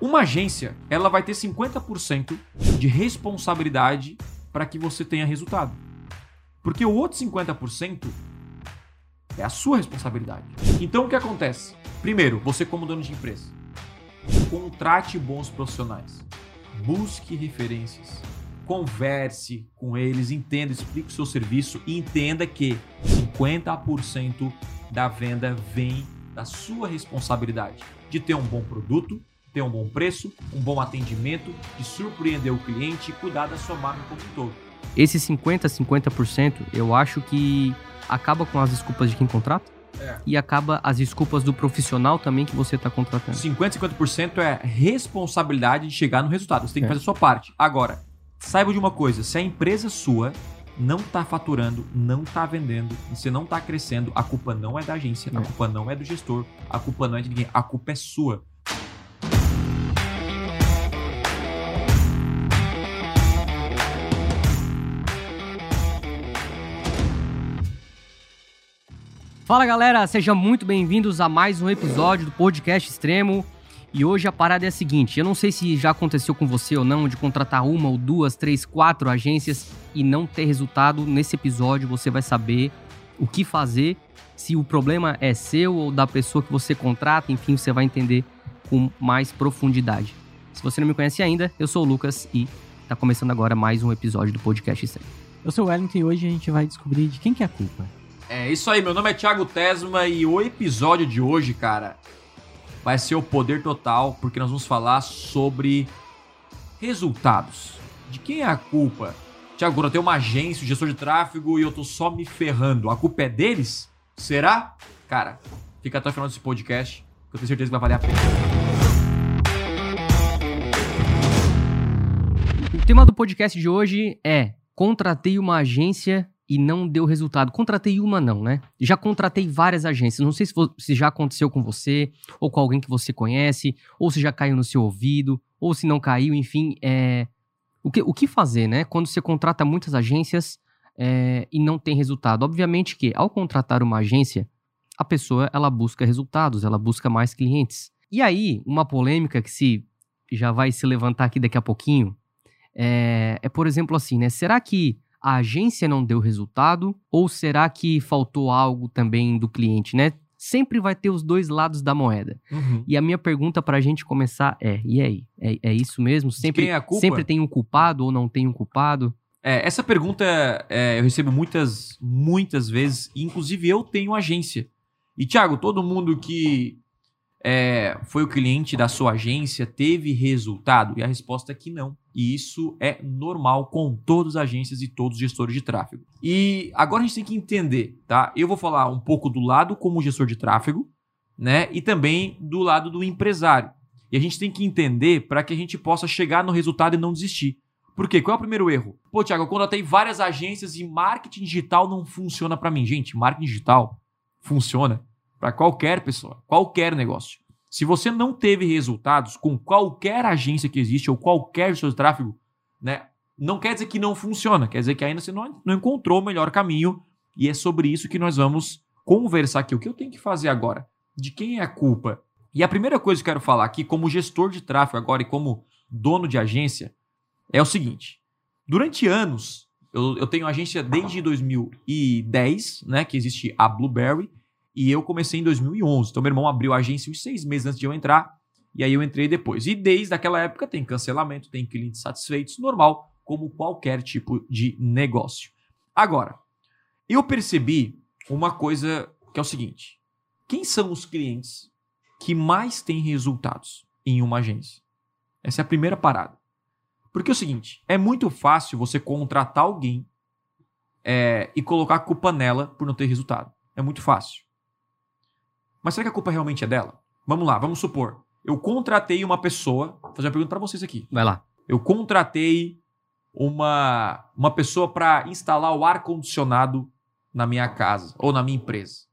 Uma agência, ela vai ter 50% de responsabilidade para que você tenha resultado. Porque o outro 50% é a sua responsabilidade. Então o que acontece? Primeiro, você como dono de empresa, contrate bons profissionais. Busque referências. Converse com eles, entenda, explique o seu serviço e entenda que 50% da venda vem da sua responsabilidade de ter um bom produto, ter um bom preço, um bom atendimento, de surpreender o cliente e cuidar da sua marca como um todo. Esse 50, 50%, eu acho que acaba com as desculpas de quem contrata É. e acaba as desculpas do profissional também que você está contratando. 50, 50% é responsabilidade de chegar no resultado. Você tem que É. fazer a sua parte. Agora, saiba de uma coisa: se a empresa sua não está faturando, não está vendendo, você não está crescendo, a culpa não é da agência, a É. culpa não é do gestor, a culpa não é de ninguém, a culpa é sua. Fala galera, sejam muito bem-vindos a mais um episódio do Podcast Extremo. E hoje a parada é a seguinte: eu não sei se já aconteceu com você ou não, de contratar uma ou duas, três, quatro agências e não ter resultado. Nesse episódio você vai saber o que fazer, se o problema é seu ou da pessoa que você contrata, enfim, você vai entender com mais profundidade. Se você não me conhece ainda, eu sou o Lucas e tá começando agora mais um episódio do Podcast Extremo. Eu sou o Wellington e hoje a gente vai descobrir de quem que é a culpa. É isso aí, meu nome é Thiago Tesma e o episódio de hoje, cara, vai ser o poder total, porque nós vamos falar sobre resultados. De quem é a culpa? Quando eu tenho uma agência, um gestor de tráfego e eu tô só me ferrando, a culpa é deles? Será? Cara, fica até o final desse podcast, que eu tenho certeza que vai valer a pena. O tema do podcast de hoje é contratei uma agência e não deu resultado. Contratei uma não, né? Já contratei várias agências. Não sei se, se já aconteceu com você, ou com alguém que você conhece, ou se já caiu no seu ouvido, ou se não caiu, enfim. É... O, que, o que fazer, né? Quando você contrata muitas agências é, e não tem resultado. Obviamente que, ao contratar uma agência, a pessoa ela busca resultados, ela busca mais clientes. E aí, uma polêmica que se já vai se levantar aqui daqui a pouquinho, é, é, por exemplo, assim, né? Será que a agência não deu resultado? Ou será que faltou algo também do cliente, né? Sempre vai ter os dois lados da moeda. E a minha pergunta pra gente começar é: e aí? É, é isso mesmo? Sempre, é a sempre tem um culpado ou não tem um culpado? É, essa pergunta é, eu recebo muitas, muitas vezes, inclusive eu tenho agência. E, Thiago, todo mundo que é, foi o cliente da sua agência teve resultado? E a resposta é que não. E isso é normal com todas as agências e todos os gestores de tráfego. E agora a gente tem que entender, tá? Eu vou falar um pouco do lado como gestor de tráfego, né? E também do lado do empresário. E a gente tem que entender para que a gente possa chegar no resultado e não desistir. Por quê? Qual é o primeiro erro? Pô, Thiago, eu contratei várias agências e marketing digital não funciona para mim. Gente, marketing digital funciona para qualquer pessoa, qualquer negócio. Se você não teve resultados com qualquer agência que existe ou qualquer gestor de tráfego, né, não quer dizer que não funciona, quer dizer que ainda você não, não encontrou o melhor caminho e é sobre isso que nós vamos conversar aqui. O que eu tenho que fazer agora? De quem é a culpa? E a primeira coisa que eu quero falar aqui, como gestor de tráfego agora e como dono de agência, é o seguinte: durante anos, eu, eu tenho agência desde 2010, né? Que existe a Blueberry, e eu comecei em 2011. Então, meu irmão abriu a agência uns seis meses antes de eu entrar, e aí eu entrei depois. E desde aquela época tem cancelamento, tem clientes satisfeitos, normal, como qualquer tipo de negócio. Agora, eu percebi uma coisa que é o seguinte: quem são os clientes que mais têm resultados em uma agência? Essa é a primeira parada. Porque é o seguinte, é muito fácil você contratar alguém é, e colocar a culpa nela por não ter resultado. É muito fácil. Mas será que a culpa realmente é dela? Vamos lá, vamos supor. Eu contratei uma pessoa. Vou fazer uma pergunta para vocês aqui. Vai lá. Eu contratei uma, uma pessoa para instalar o ar-condicionado na minha casa ou na minha empresa.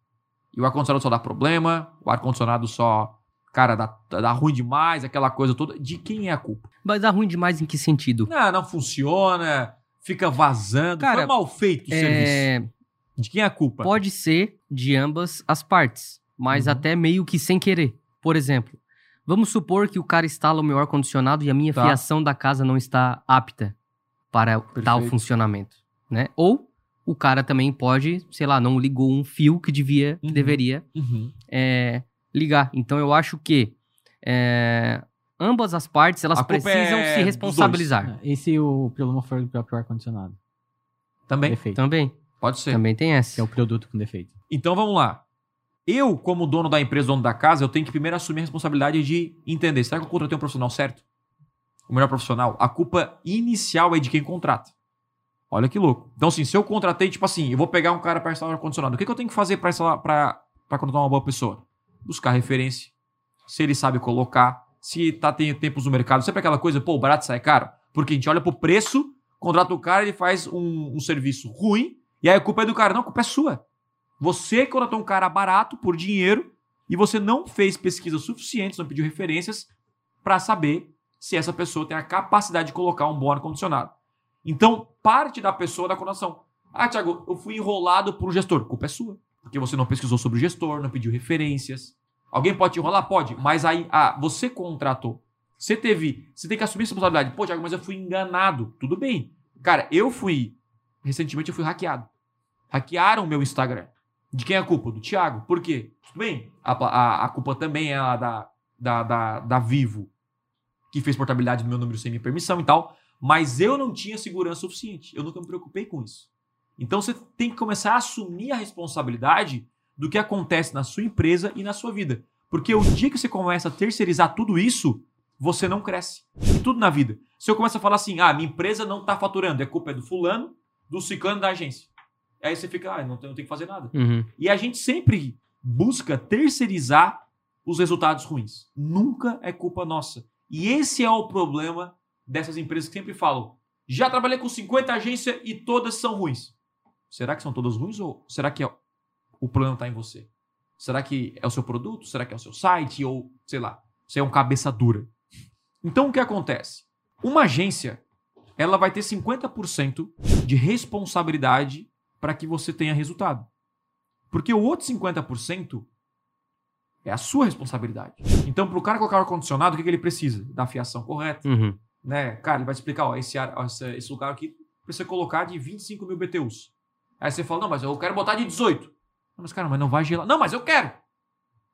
E o ar-condicionado só dá problema, o ar-condicionado só, cara, dá, dá ruim demais, aquela coisa toda. De quem é a culpa? Mas dá ruim demais em que sentido? Não, não funciona, fica vazando, Cara, foi mal feito o serviço. É, De quem é a culpa? pode ser de ambas as partes, mas Uhum. até meio que sem querer. Por exemplo, Vamos supor que o cara instala o meu ar-condicionado e a minha Tá. fiação da casa não está apta para tal Perfeito. funcionamento, né? Ou o cara também pode, sei lá, não ligou um fio que devia, que Uhum. deveria Uhum. é, ligar. Então eu acho que é, ambas as partes elas precisam é se responsabilizar. E se o problema for do próprio ar-condicionado? Também, Defeito. Também, pode ser. também tem Que é o produto com defeito. Então vamos lá. Eu, como dono da empresa, dono da casa, eu tenho que primeiro assumir a responsabilidade de entender. Será que eu contratei um profissional certo? O melhor profissional? A culpa inicial é de quem contrata. Olha que louco. Então, assim, se eu contratei, tipo assim, eu vou pegar um cara para instalar o ar-condicionado. O que, que eu tenho que fazer para contratar uma boa pessoa? Buscar referência. Se ele sabe colocar. Se tá tem tempos no mercado. Sempre aquela coisa, pô, barato sai caro. Porque a gente olha pro preço, contrata o cara, ele faz um, um serviço ruim, e aí a culpa é do cara. Não, a culpa é sua. Você contratou um cara barato por dinheiro e você não fez pesquisas suficientes, não pediu referências para saber se essa pessoa tem a capacidade de colocar um bom ar-condicionado. Então, parte da pessoa da contratação. Ah, Thiago, eu fui enrolado por um gestor. A culpa é sua. Porque você não pesquisou sobre o gestor, não pediu referências. Alguém pode te enrolar? Pode. Mas aí, ah, você contratou. Você teve. Você tem que assumir responsabilidade. Pô, Thiago, mas eu fui enganado. Tudo bem. Cara, eu fui. Recentemente eu fui hackeado. Hackearam o meu Instagram. De quem é a culpa? Do Thiago. Por quê? Tudo bem. A, a, a culpa também é a da, da, da, da Vivo, que fez portabilidade do meu número sem minha permissão e tal. Mas eu não tinha segurança suficiente. Eu nunca me preocupei com isso. Então você tem que começar a assumir a responsabilidade do que acontece na sua empresa e na sua vida. Porque o dia que você começa a terceirizar tudo isso, você não cresce. Tudo na vida. Se eu começo a falar assim, ah, minha empresa não está faturando, a culpa é do fulano, do ciclano da agência. Aí você fica, ah, não tenho, não tenho que fazer nada. Uhum. E a gente sempre busca terceirizar os resultados ruins. Nunca é culpa nossa. E esse é o problema dessas empresas que sempre falam: já trabalhei com 50 agências e todas são ruins. Será que são todas ruins ou será que é- o problema está em você? Será que é o seu produto? Será que é o seu site? Ou, sei lá, você é um cabeça dura? Então o que acontece? Uma agência, ela vai ter 50% de responsabilidade para que você tenha resultado. Porque o outro 50% é a sua responsabilidade. Então, para o cara colocar o ar-condicionado, o que, que ele precisa? Da fiação correta. Uhum. Né? Cara, ele vai te explicar, ó, esse, ar, ó, esse, lugar aqui precisa colocar de 25 mil BTUs. Aí você fala, não, mas eu quero botar de 18. Não, mas cara, mas não vai gelar. Não, mas eu quero.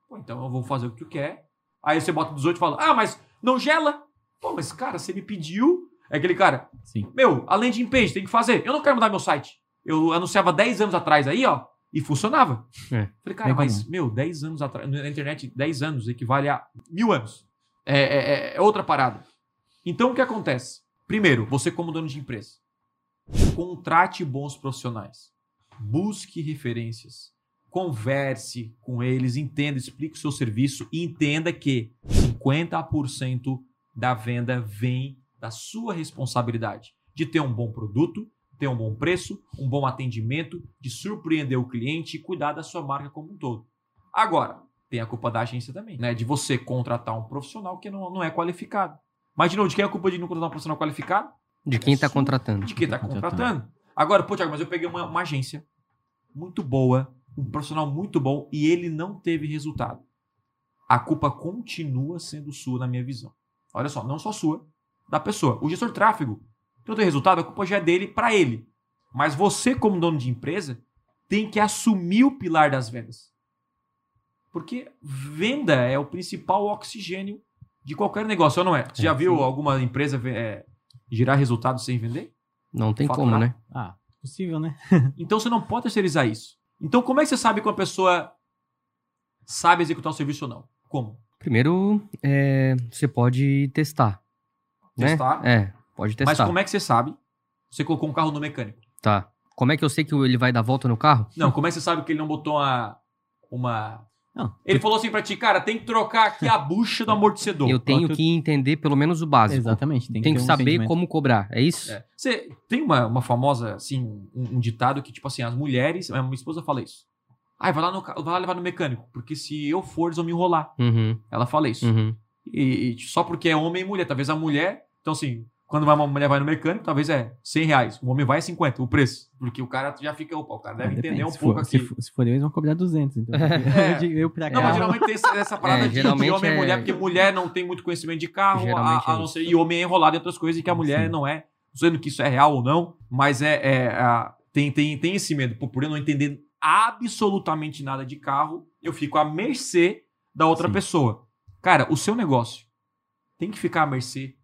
Pô, então eu vou fazer o que tu quer. Aí você bota 18 e fala, ah, mas não gela. Pô, mas cara, você me pediu. É aquele cara, Sim. meu, além de page, tem que fazer. Eu não quero mudar meu site. Eu anunciava 10 anos atrás aí, ó, e funcionava. É. Falei, cara, mas, comum. meu, 10 anos atrás, na internet, 10 anos equivale a mil anos. É, é- é- é outra parada. Então, o que acontece? Primeiro, você como dono de empresa, contrate bons profissionais. Busque referências. Converse com eles, entenda, explique o seu serviço e entenda que 50% da venda vem da sua responsabilidade de ter um bom produto, ter um bom preço, um bom atendimento, de surpreender o cliente e cuidar da sua marca como um todo. Agora, tem a culpa da agência também, né? De você contratar um profissional que não, não é qualificado. Mas, de novo, de quem é a culpa de não contratar um profissional qualificado? De quem tá Sua- contratando. De quem está Contratando. contratando. Agora, pô, Thiago, mas eu peguei uma, uma agência muito boa, um profissional muito bom, e ele não teve resultado. A culpa continua sendo sua, na minha visão. Olha só, não só sua, da pessoa. O gestor de tráfego não tem resultado, a culpa já é dele para ele. Mas você, como dono de empresa, tem que assumir o pilar das vendas. Porque venda é o principal oxigênio de qualquer negócio, ou não é? Você já É, viu sim. alguma empresa é, gerar resultado sem vender? Não tem Faturar. como, né? Ah, possível, né? Então você não pode terceirizar isso. Então, como é que você sabe que uma pessoa sabe executar o serviço ou não? Como? Primeiro, é, você pode testar. né? Testar? É, pode testar. Mas como é que você sabe? Você colocou um carro no mecânico. Tá. Como é que eu sei que ele vai dar volta no carro? Não, como é que você sabe que ele não botou uma. uma... Não. Ele falou assim pra ti, cara, tem que trocar aqui a bucha do amortecedor. Eu tenho que entender pelo menos o básico. Exatamente. Tem Tem que, que, ter um saber como cobrar. É isso? É. Você tem uma, uma famosa, assim, um, um ditado que, tipo assim, as mulheres. A minha esposa fala isso. Ai, vai lá, no, vai lá levar no mecânico, porque se eu for, eles vão me enrolar. Uhum, Ela fala isso. uhum. E, e só porque é homem e mulher. Talvez a mulher. Então, assim, Quando uma mulher vai no mecânico, talvez é 100 reais. O homem vai a 50, o preço. Porque o cara já fica, opa, o cara deve Ah, depende. entender um pouco for, aqui. Se for, se for eu, eles vão cobrar 200. Então, É. eu, eu pra cá. Não, mas geralmente tem essa, essa parada É, de, de geralmente homem e é- mulher, porque mulher não tem muito conhecimento de carro, a, a é não ser, e homem é enrolado em outras coisas e que a mulher Sim. não é. Não sei que isso é real ou não, mas é, é, a- tem, tem, tem esse medo. Por eu não entender absolutamente nada de carro, eu fico à mercê da outra Sim. pessoa. Cara, o seu negócio tem que ficar à mercê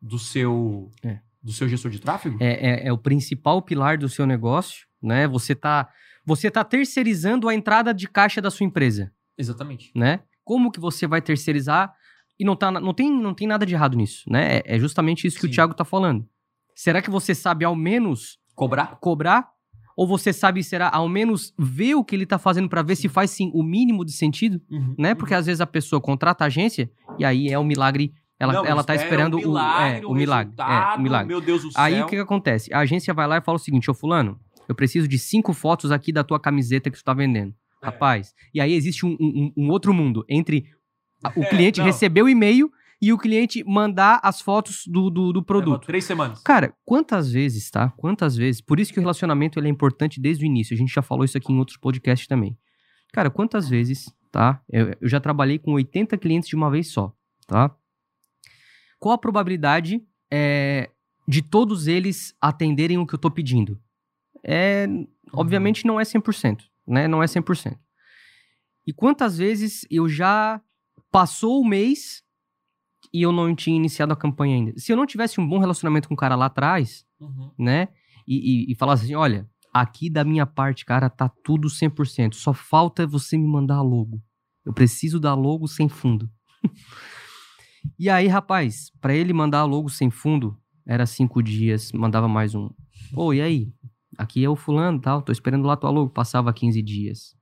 do seu, É. do seu gestor de tráfego? É, é- é o principal pilar do seu negócio, né? Você tá, você tá terceirizando a entrada de caixa da sua empresa, Exatamente. né? Como que você vai terceirizar? E não, tá, não, tem, não tem nada de errado nisso, né? É, é justamente isso que Sim. o Thiago tá falando. Será que você sabe ao menos Cobrar? cobrar? Ou você sabe, será, ao menos ver o que ele tá fazendo pra ver se faz sim o mínimo de sentido, Uhum. né? Porque às vezes a pessoa contrata a agência e aí é um milagre. Ela, Não, ela tá espera esperando um milagre, o, é, o milagre. É, o milagre. Meu Deus do céu. Aí o que, que acontece? A agência vai lá e fala o seguinte: Ô Fulano, eu preciso de cinco fotos aqui da tua camiseta que tu tá vendendo. É. Rapaz. E aí existe um, um- um outro mundo entre a- o É, cliente receber o e-mail e o cliente mandar as fotos do, do, do Leva produto. Três semanas. Cara, quantas vezes, tá? Quantas vezes? Por isso que o relacionamento ele é importante desde o início. A gente já falou isso aqui em outros podcasts também. Cara, quantas vezes, tá? Eu, eu já trabalhei com 80 clientes de uma vez só, tá? Qual a probabilidade é, de todos eles atenderem o que eu tô pedindo? É, obviamente não é 100%, né? Não é 100%. E quantas vezes eu já passou o mês e eu não tinha iniciado a campanha ainda? Se eu não tivesse um bom relacionamento com o cara lá atrás, Uhum. né? E, e, e falasse assim, olha, aqui da minha parte, cara, tá tudo 100%. Só falta você me mandar a logo. Eu preciso da logo sem fundo. e aí, rapaz, pra ele mandar logo sem fundo, era cinco dias, mandava mais um. Pô, e aí? Aqui é o fulano tal, tô esperando lá tua logo. Passava 15 dias.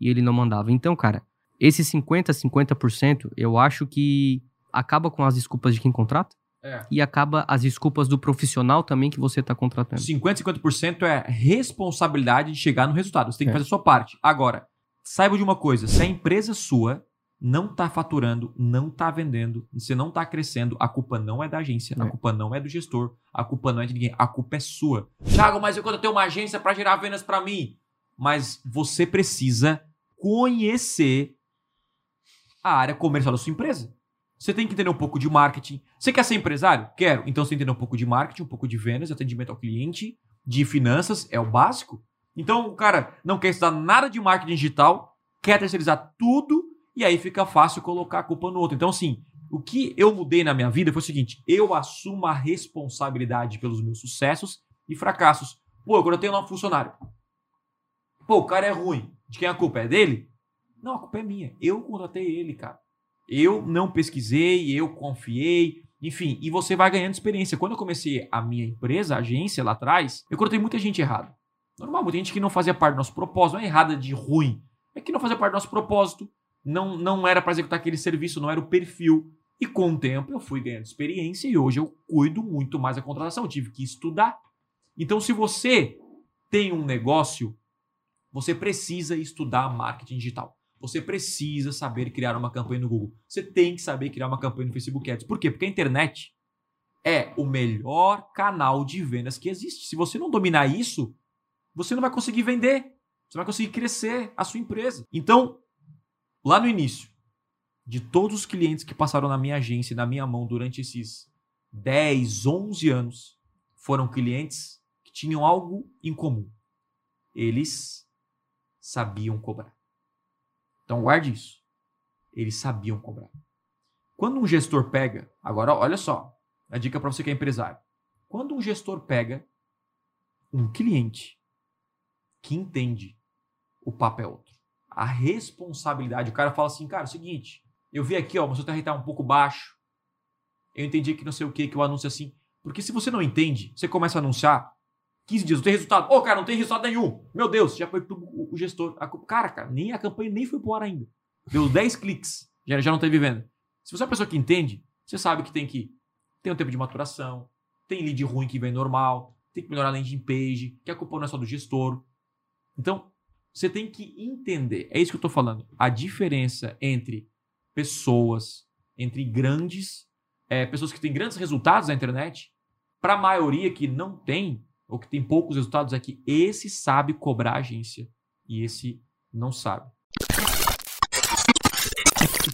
E ele não mandava. Então, cara, esse 50, 50%, eu acho que acaba com as desculpas de quem contrata É. e acaba as desculpas do profissional também que você tá contratando. 50, 50% é responsabilidade de chegar no resultado. Você tem que É. fazer a sua parte. Agora, saiba de uma coisa: se a empresa sua não tá faturando, não tá vendendo, você não tá crescendo, a culpa não é da agência, a É. culpa não é do gestor, a culpa não é de ninguém, a culpa é sua. Thiago, mas eu quando eu tenho uma agência para gerar vendas para mim, mas você precisa conhecer a área comercial da sua empresa. Você tem que entender um pouco de marketing. Você quer ser empresário? Quero. Então você tem que entender um pouco de marketing, um pouco de vendas, atendimento ao cliente, de finanças, é o básico. Então o cara não quer estudar nada de marketing digital, quer terceirizar tudo e aí fica fácil colocar a culpa no outro. Então, assim, o que eu mudei na minha vida foi o seguinte: eu assumo a responsabilidade pelos meus sucessos e fracassos. Pô, agora eu tenho lá um funcionário. Pô, o cara é ruim. De quem a culpa é dele? Não, a culpa é minha. Eu contratei ele, cara. Eu não pesquisei, eu confiei, enfim, e você vai ganhando experiência. Quando eu comecei a minha empresa, a agência lá atrás, eu contratei muita gente errada. Normal, muita gente que não fazia parte do nosso propósito, não é errada de ruim, é que não fazia parte do nosso propósito, não, não era para executar aquele serviço, não era o perfil. E com o tempo eu fui ganhando experiência e hoje eu cuido muito mais da contratação, eu tive que estudar. Então, se você tem um negócio, você precisa estudar marketing digital. Você precisa saber criar uma campanha no Google. Você tem que saber criar uma campanha no Facebook Ads. Por quê? Porque a internet é o melhor canal de vendas que existe. Se você não dominar isso, você não vai conseguir vender. Você vai conseguir crescer a sua empresa. Então, lá no início, de todos os clientes que passaram na minha agência na minha mão durante esses 10, 11 anos, foram clientes que tinham algo em comum. Eles sabiam cobrar. Então guarde isso. Eles sabiam cobrar. Quando um gestor pega, agora olha só, a dica para você que é empresário. Quando um gestor pega um cliente que entende o papo é outro, a responsabilidade, o cara fala assim, cara, é o seguinte, eu vi aqui, ó, o seu TR tá um pouco baixo. Eu entendi que não sei o que, que o anúncio é assim. Porque se você não entende, você começa a anunciar 15 dias, não tem resultado. Ô, cara, não tem resultado nenhum. Meu Deus, já foi pro o, gestor. A, cara, cara, nem a campanha nem foi pro ar ainda. Deu 10 cliques, já, já não teve venda. Se você é uma pessoa que entende, você sabe que tem que ter um tempo de maturação, tem lead ruim que vem normal, tem que melhorar a landing page, que a culpa não é só do gestor. Então, você tem que entender, é isso que eu tô falando, a diferença entre pessoas, entre grandes é, pessoas que têm grandes resultados na internet, para a maioria que não tem, ou que tem poucos resultados, é que esse sabe cobrar a agência e esse não sabe.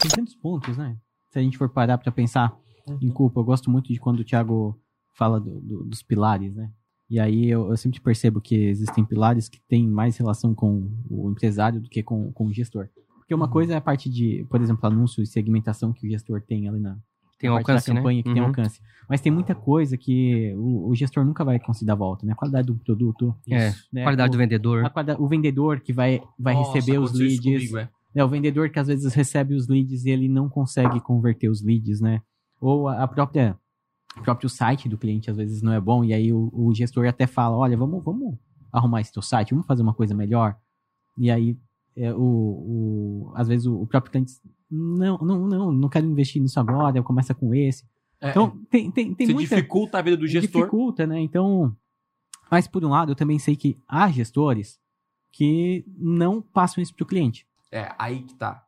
Tem tantos pontos, né? Se a gente for parar pra pensar Uhum. em culpa, eu gosto muito de quando o Thiago fala do- do- dos pilares, né? E aí eu, eu sempre percebo que existem pilares que têm mais relação com o empresário do que com, com o gestor. Porque uma Uhum. coisa é a parte de, por exemplo, anúncio e segmentação que o gestor tem ali na, Tem alcance, da campanha né? que tem Uhum. alcance. Mas tem muita coisa que o, o gestor nunca vai conseguir dar volta, né? A qualidade do produto, É, né? qualidade o, do vendedor. qualidade- o vendedor que vai, vai Nossa, receber os isso leads. comigo, é. né? O vendedor que às vezes recebe os leads e ele não consegue converter os leads, né? Ou a a própria o próprio site do cliente às vezes não é bom e aí o, o gestor até fala, olha, vamos, vamos arrumar esse teu site, vamos fazer uma coisa melhor. E aí é, o, o, às vezes o, o próprio cliente diz, não, não, não, não quero investir nisso agora, começa com esse. É, Então tem, tem, tem muita dificulta a vida do gestor. dificulta, né? Então, mas por um lado, eu também sei que há gestores que não passam isso pro cliente. É, aí que tá.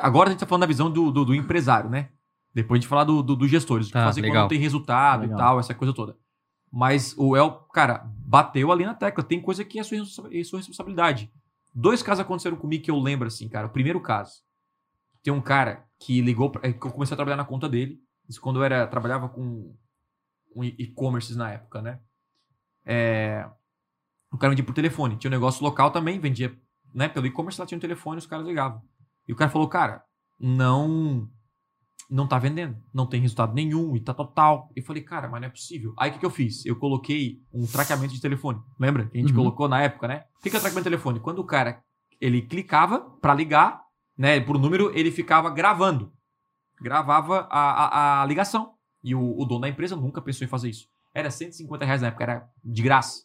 Agora a gente tá falando da visão do, do, do empresário, né? Depois a gente falar do, do, dos gestores. Tá, fazer quando legal. não tem resultado Legal. e tal, essa coisa toda. Mas o El, cara, bateu ali na tecla. Tem coisa que é sua, é sua responsabilidade. Dois casos aconteceram comigo que eu lembro, assim, cara. O primeiro caso, tem um cara que ligou, pra, é, que eu comecei a trabalhar na conta dele. Isso quando eu era, trabalhava com, com e-commerce na época, né? É, o cara vendia por telefone. Tinha um negócio local também, vendia né, pelo e-commerce, lá tinha um telefone, os caras ligavam. E o cara falou, cara, não não tá vendendo, não tem resultado nenhum e tá total. Eu falei, cara, mas não é possível. Aí o que, que eu fiz? Eu coloquei um traqueamento de telefone. Lembra? Que a gente Uhum. colocou na época, né? O que, que é o traqueamento de telefone? Quando o cara ele clicava pra ligar, né, por número, ele ficava gravando. Gravava a, a, a ligação. E o, o dono da empresa nunca pensou em fazer isso. Era 150 reais na época, era de graça.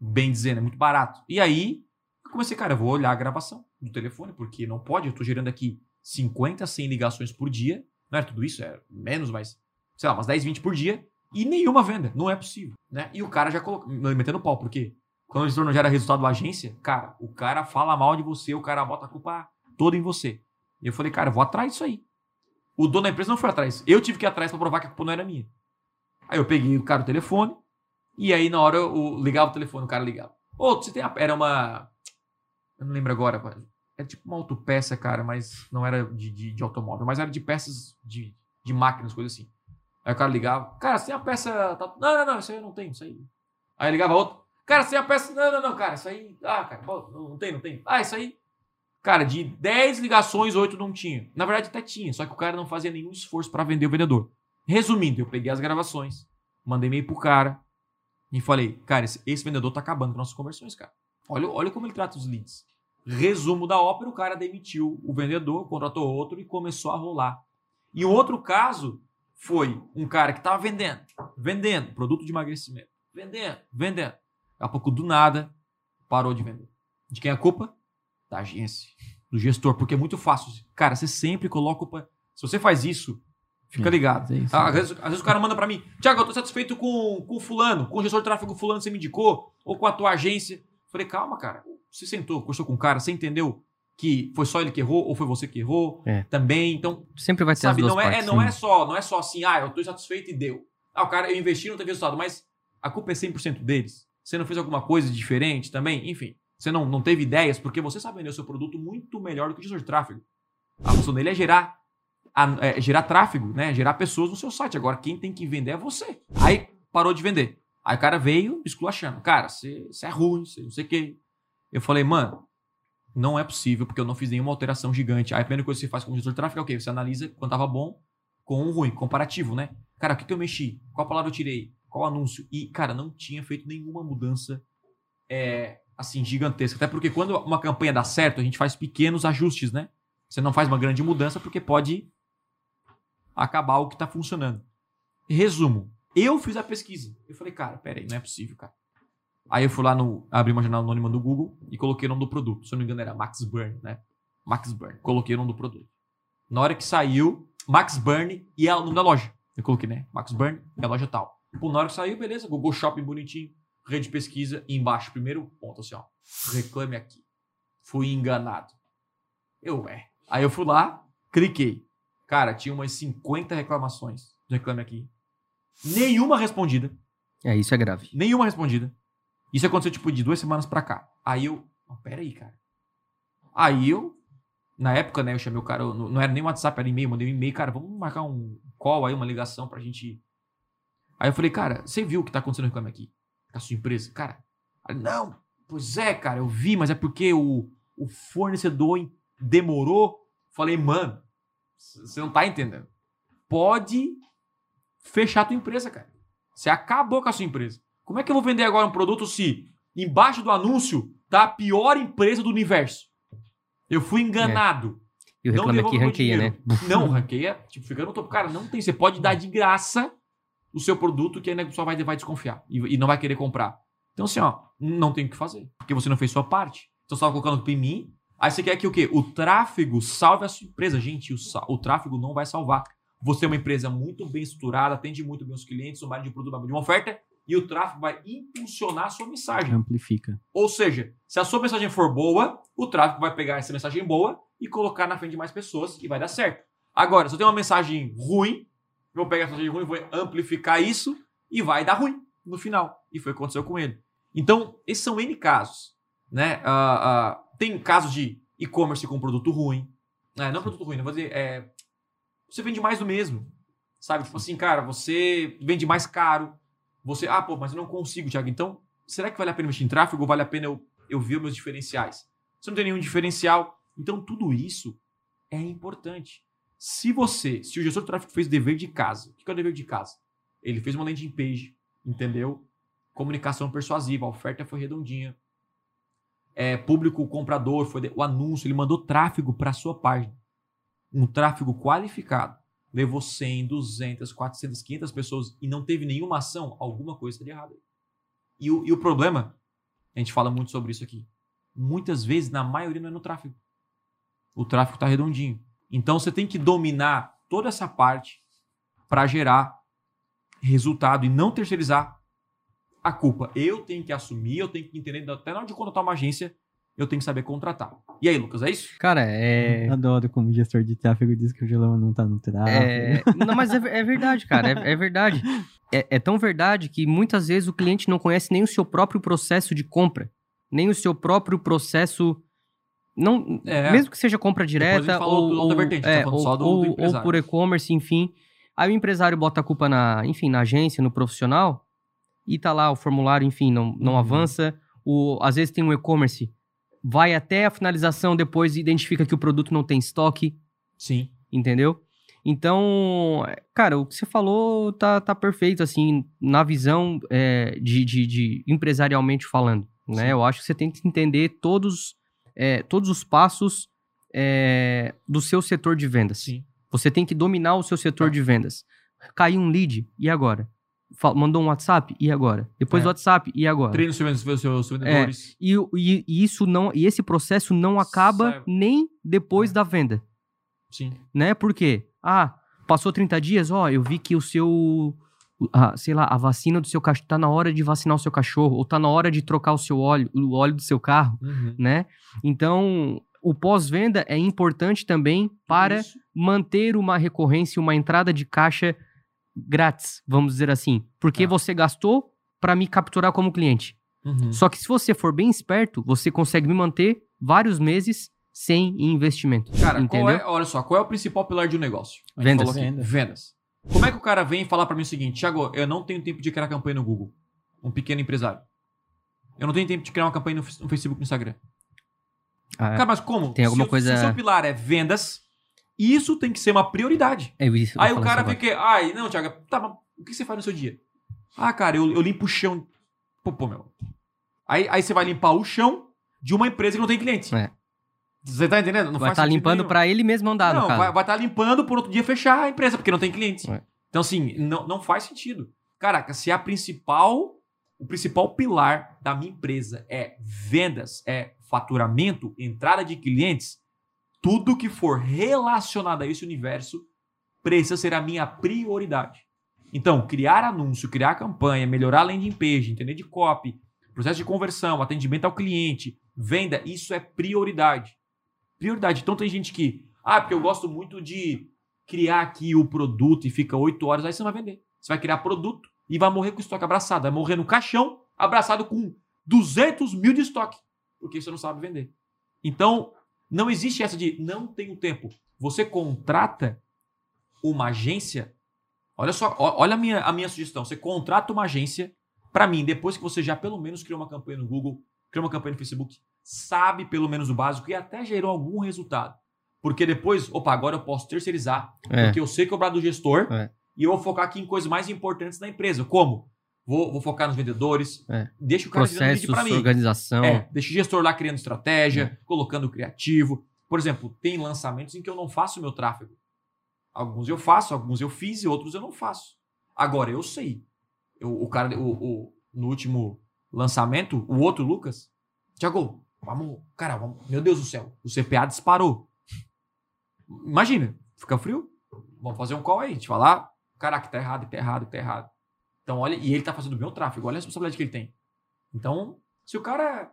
Bem dizendo, é muito barato. E aí, eu comecei, cara, eu vou olhar a gravação do telefone, porque não pode, eu tô gerando aqui 50, 100 ligações por dia. Não era tudo isso, é menos, mas, sei lá, umas 10, 20 por dia. E nenhuma venda. Não é possível, né? E o cara já colocou, metendo pau, por quê? Quando o gestor não gera resultado da agência, cara, o cara fala mal de você, o cara bota a culpa toda em você. E eu falei, cara, eu vou atrás disso aí. O dono da empresa não foi atrás. Eu tive que ir atrás pra provar que a culpa não era minha. Aí eu peguei o cara o telefone, e aí na hora eu ligava o telefone, o cara ligava. Ô, você tem a... Era uma... Eu não lembro agora, é tipo uma autopeça, cara, mas não era de, de, de automóvel, mas era de peças de, de máquinas, coisa assim. Aí o cara ligava, cara, tem a peça. tá- Não, não, não, isso aí eu não tenho, isso aí. Aí ligava outro, cara, tem a peça. Não, não, não, cara, isso aí. Ah, cara, não, não tem, não tem. Ah, isso aí. Cara, de 10 ligações, 8 não tinha. Na verdade, até tinha, só que o cara não fazia nenhum esforço pra vender o vendedor. Resumindo, eu peguei as gravações, mandei e-mail pro cara e falei, cara, esse, esse vendedor tá acabando com nossas conversões, cara. Olha, olha como ele trata os leads. Resumo da ópera, o cara demitiu o vendedor, contratou outro e começou a rolar. E o outro caso foi um cara que estava vendendo, vendendo produto de emagrecimento, vendendo, vendendo. Daqui a pouco, do nada, parou de vender. De quem é a culpa? Da agência, do gestor, porque é muito fácil. Cara, você sempre coloca culpa. Se você faz isso, fica ligado. é isso. Tá? Às, vezes, às vezes o cara manda pra mim, Tiago, eu tô satisfeito com, com o fulano, com o gestor de tráfego fulano que você me indicou, ou com a tua agência. Falei, calma, cara. Você sentou, conversou com o cara, você entendeu que foi só ele que errou ou foi você que errou É. também. Então, Sempre vai ter sabe, as duas não, é, partes. não sim. é só, não é só assim, ah, eu tô insatisfeito e deu. Ah, o cara, eu investi e não teve resultado, mas a culpa é 100% deles. Você não fez alguma coisa diferente também? Enfim, você não, não teve ideias, porque você sabe vender o seu produto muito melhor do que o gestor de tráfego. A função dele é gerar, a- é, gerar tráfego, né? Gerar pessoas no seu site. Agora, quem tem que vender é você. Aí, parou de vender. Aí o cara veio esculachando. Cara, você é ruim, você não sei o quê. Eu falei, mano, não é possível, porque eu não fiz nenhuma alteração gigante. Aí a primeira coisa que você faz como gestor de tráfego é o quê? Você analisa quando tava bom com o ruim, comparativo, né? Cara, o que, que eu mexi? Qual palavra eu tirei? Qual anúncio? E, cara, não tinha feito nenhuma mudança é, assim, gigantesca. Até porque quando uma campanha dá certo, a gente faz pequenos ajustes, né? Você não faz uma grande mudança porque pode acabar o que tá funcionando. Resumo, eu fiz a pesquisa. Eu falei, cara, peraí, não é possível, cara. Aí eu fui lá no. abri uma janela anônima do Google e coloquei o nome do produto. Se eu não me engano, era Max Burn, né? Max Burn. Coloquei o nome do produto. Na hora que saiu, Max Burn e é o nome da loja. Eu coloquei, né? Max Burn e a loja tal. Pô, na hora que saiu, beleza. Google Shopping bonitinho. Rede de pesquisa. E embaixo, primeiro ponto, assim, ó. Reclame aqui. Fui enganado. Eu, é. Aí eu fui lá, cliquei. Cara, tinha umas 50 reclamações do Reclame Aqui. Nenhuma respondida. É, isso é grave. Nenhuma respondida. Isso aconteceu, tipo, de duas semanas pra cá. Aí eu. Oh, pera aí, cara. Aí eu. Na época, né, eu chamei o cara. Não, não era nem WhatsApp, era e-mail. Mandei um e-mail, cara, vamos marcar um call aí, uma ligação pra gente. Aí eu falei, cara, você viu o que tá acontecendo no Reclame Aqui? A sua empresa? Cara. Não, pois é, cara, eu vi, mas é porque o, o fornecedor em- demorou. Falei, mano, você não tá entendendo. Pode fechar a tua empresa, cara. Você acabou com a sua empresa. Como é que eu vou vender agora um produto se embaixo do anúncio tá a pior empresa do universo? Eu fui enganado. E o Não Reclame Aqui ranqueia, né? Não, ranqueia. Tipo, fica no topo. Cara, não tem. Você pode dar de graça o seu produto que ainda o pessoal vai, vai desconfiar e, e não vai querer comprar. Então, assim, ó, não tem o que fazer. Porque você não fez sua parte. Então, você tava colocando em mim. Aí você quer que o quê? O tráfego salve a sua empresa. Gente, o, o tráfego não vai salvar. Você é uma empresa muito bem estruturada, atende muito bem os clientes, uma área de produto, de uma oferta, e o tráfego vai impulsionar a sua mensagem. Amplifica. Ou seja, se a sua mensagem for boa, o tráfego vai pegar essa mensagem boa e colocar na frente de mais pessoas e vai dar certo. Agora, se eu tenho uma mensagem ruim, eu vou pegar essa mensagem ruim, vou amplificar isso e vai dar ruim no final. E foi o que aconteceu com ele. Então, esses são N casos. Né? Ah, ah, tem casos de e-commerce com produto ruim. É, não produto ruim, não vou dizer. é, você vende mais do mesmo. Sabe? Tipo assim, cara, você vende mais caro. Você, ah, pô, mas eu não consigo, Thiago. Então, será que vale a pena investir em tráfego ou vale a pena eu, eu ver meus diferenciais? Você não tem nenhum diferencial. Então, tudo isso é importante. Se você, se o gestor de tráfego fez dever de casa, o que é o dever de casa? Ele fez uma landing page, entendeu? Comunicação persuasiva, a oferta foi redondinha. É, público comprador, foi de- o anúncio, ele mandou tráfego para a sua página. Um tráfego qualificado. Levou 100, 200, 400, 500 pessoas e não teve nenhuma ação, alguma coisa está de errado. E o, e o problema, a gente fala muito sobre isso aqui, muitas vezes, na maioria, não é no tráfego. O tráfego está redondinho. Então você tem que dominar toda essa parte para gerar resultado e não terceirizar a culpa. Eu tenho que assumir, eu tenho que entender, até na hora de contratar uma agência, eu tenho que saber contratar. E aí, Lucas, é isso? Cara, é. Adoro como gestor de tráfego diz que o gelão não tá no tráfego. É, não, mas é, é verdade, cara. É, é verdade. É, é tão verdade que muitas vezes o cliente não conhece nem o seu próprio processo de compra, nem o seu próprio processo. Não, É. mesmo que seja compra direta ou, do- ou, vertente, é, tá falando ou, só do- do ou- ou empresário. por e-commerce, enfim. Aí o empresário bota a culpa na, enfim, na agência, no profissional, e tá lá o formulário, enfim, não, não Uhum. avança. O, às vezes tem um e-commerce, vai até a finalização, depois identifica que o produto não tem estoque, Sim. entendeu? Então, cara, o que você falou tá, tá perfeito, assim, na visão é, de, de, de empresarialmente falando, né? Sim. Eu acho que você tem que entender todos, é, todos os passos é, do seu setor de vendas. Sim. Você tem que dominar o seu setor Tá. de vendas. Caiu um lead, e agora? Mandou um WhatsApp, e agora? Depois É. do WhatsApp, e agora? Treina os seus, vendedores. E, o- e- e isso não, e esse processo não acaba Sabe. nem depois É. da venda Sim. né? Por quê? Ah, passou 30 dias, ó, eu vi que o seu, sei lá, a vacina do seu cachorro, tá na hora de vacinar o seu cachorro, ou tá na hora de trocar o seu óleo, o óleo do seu carro, Uhum. né? Então, o pós-venda é importante também para Isso. manter uma recorrência, uma entrada de caixa grátis, vamos dizer assim, porque Tá. você gastou para me capturar como cliente. Uhum. Só que se você for bem esperto, você consegue me manter vários meses sem investimento. Cara, entendeu? qual é, olha só, qual é o principal pilar de um negócio? Vendas. Vendas. Vendas. Como é que o cara vem falar pra mim o seguinte, Thiago, eu não tenho tempo de criar campanha no Google. Um pequeno empresário. Eu não tenho tempo de criar uma campanha no, no Facebook e no Instagram. Ah, Cara, mas como? Tem alguma se, coisa- Se o seu pilar é vendas, isso tem que ser uma prioridade. é isso, Aí o cara fica, ai, não, Thiago, tá, mas o que você faz no seu dia? Ah, cara, eu, eu limpo o chão. Pô, pô, meu. Aí, aí você vai limpar o chão de uma empresa que não tem cliente. É. Você tá entendendo? Não vai estar sentido limpando pra ele mesmo andar, não, no caso. vai estar limpando por outro dia fechar a empresa, porque não tem cliente. É. Então, assim, não, não faz sentido. Caraca, se a principal, o principal pilar da minha empresa é vendas, é faturamento, entrada de clientes, tudo que for relacionado a esse universo precisa ser a minha prioridade. Então, criar anúncio, criar campanha, melhorar a landing page, entender de copy, processo de conversão, atendimento ao cliente, venda, isso é prioridade. Prioridade. Então tem gente que, ah, porque eu gosto muito de criar aqui o produto e fica oito horas, aí você não vai vender. Você vai criar produto e vai morrer com estoque abraçado. Vai morrer no caixão, abraçado com 200 mil de estoque. Porque você não sabe vender. Então, não existe essa de não tenho tempo. Você contrata uma agência. Olha só, olha a minha, a minha sugestão. Você contrata uma agência para mim, depois que você já pelo menos criou uma campanha no Google, criou uma campanha no Facebook, sabe pelo menos o básico e até gerou algum resultado. Porque depois, opa, agora eu posso terceirizar, É. porque eu sei cobrar do gestor É. e eu vou focar aqui em coisas mais importantes da empresa. Como? Vou, vou focar nos vendedores, É. deixa o cara Processos, para mim. organização. É, deixa o gestor lá criando estratégia, É. colocando criativo. Por exemplo, tem lançamentos em que eu não faço o meu tráfego. Alguns eu faço, alguns eu fiz e outros eu não faço. Agora, eu sei. Eu- o cara, o, o- no último lançamento, o outro Lucas, Tiago, vamos, cara, vamos, meu Deus do céu, o CPA disparou. Imagina, fica frio? Vamos fazer um call aí, te falar, caraca, tá errado, tá errado, tá errado. Então, olha, e ele tá fazendo o meu tráfego, olha a responsabilidade que ele tem. Então, se o cara.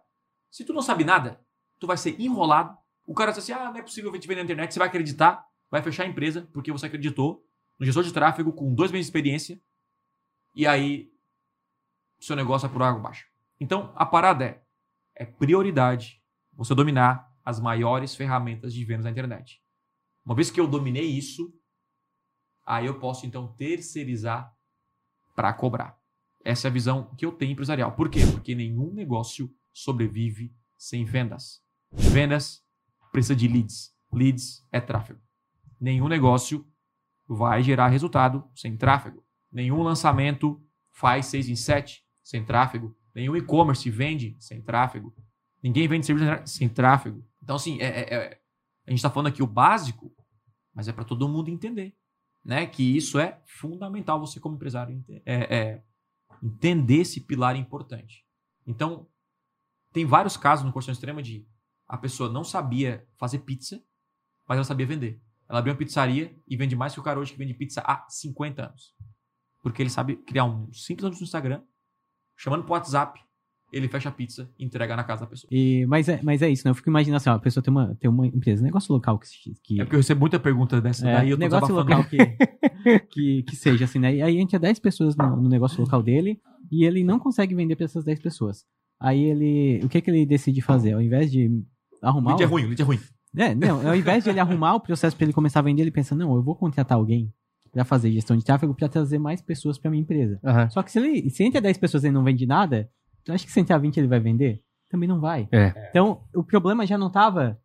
Se tu não sabe nada, tu vai ser enrolado. O cara diz assim: ah, não é possível te vender na internet, você vai acreditar, vai fechar a empresa, porque você acreditou no gestor de tráfego com dois meses de experiência, e aí seu negócio é por água abaixo. Então, a parada é: é prioridade você dominar as maiores ferramentas de vendas na internet. Uma vez que eu dominei isso, aí eu posso então terceirizar para cobrar. Essa é a visão que eu tenho empresarial. Por quê? Porque nenhum negócio sobrevive sem vendas. Vendas precisa de leads. Leads é tráfego. Nenhum negócio vai gerar resultado sem tráfego. Nenhum lançamento faz seis em sete sem tráfego. Nenhum e-commerce vende sem tráfego. Ninguém vende serviço sem tráfego. Então, assim, é- é- é- a gente está falando aqui o básico, mas é para todo mundo entender. Né? Que isso é fundamental você, como empresário, é- é, entender esse pilar importante. Então, tem vários casos no Corção Extrema de a pessoa não sabia fazer pizza, mas ela sabia vender. Ela abriu uma pizzaria e vende mais que o cara hoje que vende pizza há 50 anos. Porque ele sabe criar um simples anúncio no Instagram, chamando pro WhatsApp, ele fecha a pizza e entrega na casa da pessoa. E, mas, é, mas é isso, né? Eu fico imaginando assim, ó, a pessoa tem uma, tem uma empresa, negócio local que, que É porque eu recebo muita pergunta dessa É, daí, eu tô negócio local que, que, que seja assim, né? E aí entra 10 pessoas no, no negócio local dele e ele não consegue vender para essas 10 pessoas. Aí ele. O que, que ele decide fazer? Ao invés de arrumar. Lead é o- ruim, lead é ruim. É, não, ao invés de ele arrumar o processo para ele começar a vender, ele pensa: não, eu vou contratar alguém para fazer gestão de tráfego para trazer mais pessoas para minha empresa. Aham. Só que se ele se entre 10 pessoas e ele não vende nada, tu acha que se entrar 20 ele vai vender? Também não vai. É. Então, o problema já não tava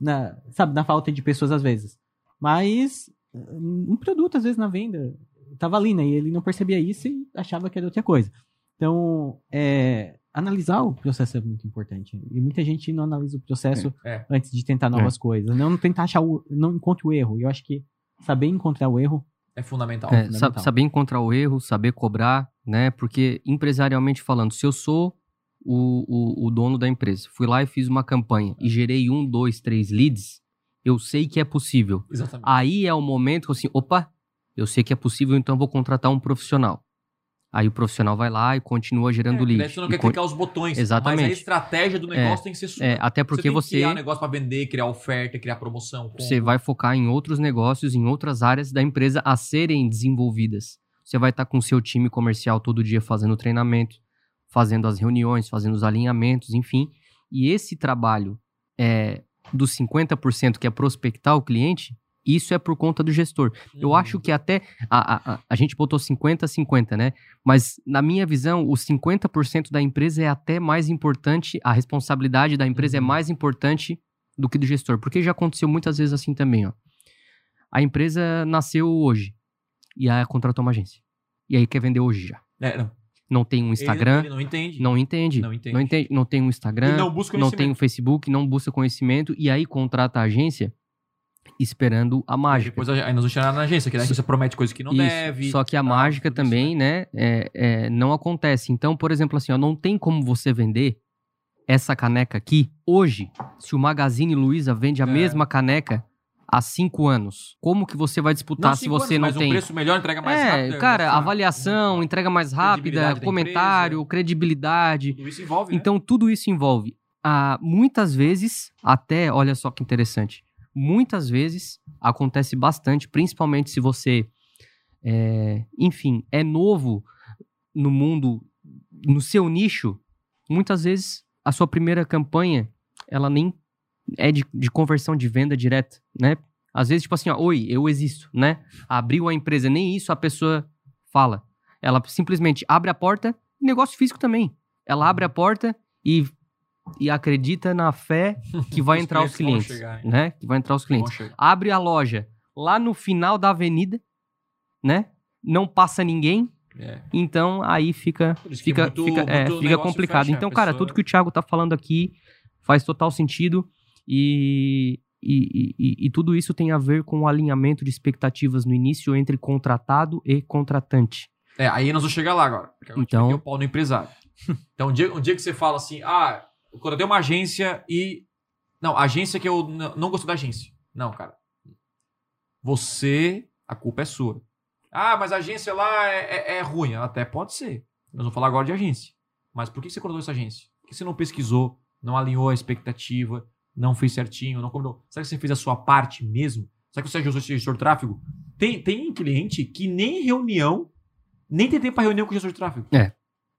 na, sabe, na falta de pessoas às vezes. Mas um produto, às vezes, na venda, tava ali, né? E ele não percebia isso e achava que era outra coisa. Então, é, analisar o processo é muito importante. E muita gente não analisa o processo É. antes de tentar novas coisas. Não tentar achar o. Não encontra o erro. E eu acho que saber encontrar o erro É fundamental. É, fundamental. sa- saber encontrar o erro, saber cobrar, né? Porque empresarialmente falando, se eu sou o, o, o dono da empresa, fui lá e fiz uma campanha e gerei um, dois, três leads, eu sei que é possível. Exatamente. Aí é o momento que assim, opa, eu sei que é possível, então eu vou contratar um profissional. Aí o profissional vai lá e continua gerando É, lead. você não quer con- clicar os botões. Exatamente. Mas a estratégia do negócio tem que ser sua. É, até porque tem que você, criar um negócio pra vender, criar oferta, criar promoção. você combo. vai focar em outros negócios, em outras áreas da empresa a serem desenvolvidas. Você vai estar com o seu time comercial todo dia fazendo treinamento, fazendo as reuniões, fazendo os alinhamentos, enfim. E esse trabalho é, dos 50% que é prospectar o cliente, isso é por conta do gestor. Eu Uhum. acho que até a, a, a, a gente botou 50-50, né? Mas na minha visão, os 50% da empresa é até mais importante, a responsabilidade da empresa é Uhum. mais importante do que do gestor. Porque já aconteceu muitas vezes assim também, ó. A empresa nasceu hoje e aí contratou uma agência. E aí quer vender hoje já. É, não. Não tem um Instagram, Ele, ele não entende. não entende, Não entende. não entende, não tem um Instagram, E não busca não tem um. Facebook, não busca conhecimento e aí contrata a agência esperando a mágica. Depois a- aí nós vamos tirar na agência, que daí você promete coisas que não Isso. deve. Só que a tal, mágica tudo isso, também, né, é, é, não acontece. Então, por exemplo, assim, ó, não tem como você vender essa caneca aqui hoje, se o Magazine Luiza vende a É. mesma caneca há cinco anos. Como que você vai disputar se cinco você anos, não mas tem? um preço melhor, entrega mais é, rápido. cara, assim, avaliação, entrega mais rápida, comentário, empresa. credibilidade. Tudo isso envolve, né? Então, tudo isso envolve. Ah, muitas vezes, até, olha só que interessante, muitas vezes acontece bastante, principalmente se você, é, enfim, é novo no mundo, no seu nicho. Muitas vezes a sua primeira campanha, ela nem é de, de conversão de venda direta, né? Às vezes, tipo assim, ó, oi, eu existo, né? Abriu a empresa, nem isso a pessoa fala. Ela simplesmente abre a porta, negócio físico também. Ela abre a porta e, e acredita na fé que vai entrar os clientes chegar, né? Que vai entrar os clientes. Abre a loja lá no final da avenida, né? Não passa ninguém, É. então aí fica fica, muito- fica, é, muito fica negócio complicado. então, cara, pessoa- tudo que o Thiago tá falando aqui faz total sentido e, e, e, e tudo isso tem a ver com o alinhamento de expectativas no início entre contratado e contratante. É, aí nós vamos chegar lá agora. Então- o pau no empresário. Então, um dia, um dia que você fala assim, ah, eu tenho uma agência e... Não, agência que eu não gostou da agência. Não, cara. Você, a culpa é sua. Ah, mas a agência lá é, é- é ruim. Até pode ser. Nós vamos falar agora de agência. Mas por que você contratou essa agência? Por que você não pesquisou, não alinhou a expectativa, não fez certinho, não combinou? Será que você fez a sua parte mesmo? Será que você ajustou esse gestor de tráfego? Tem, tem cliente que nem reunião, nem tem tempo para reunião com o gestor de tráfego. É.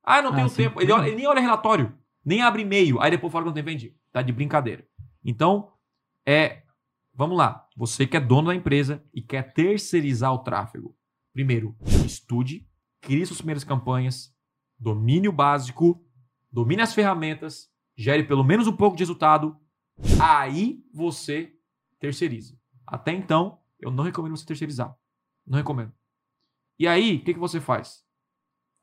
Ah, não Ah, tenho sim. tempo. Ele, olha- ele nem olha relatório, nem abre e-mail. Aí depois fala que não tem vende. Tá de brincadeira. Então, é. Vamos lá. Você que é dono da empresa e quer terceirizar o tráfego. Primeiro, estude, crie suas primeiras campanhas, domine o básico, domine as ferramentas, gere pelo menos um pouco de resultado. Aí você terceiriza. Até então, eu não recomendo você terceirizar. Não recomendo. E aí, o que, que você faz?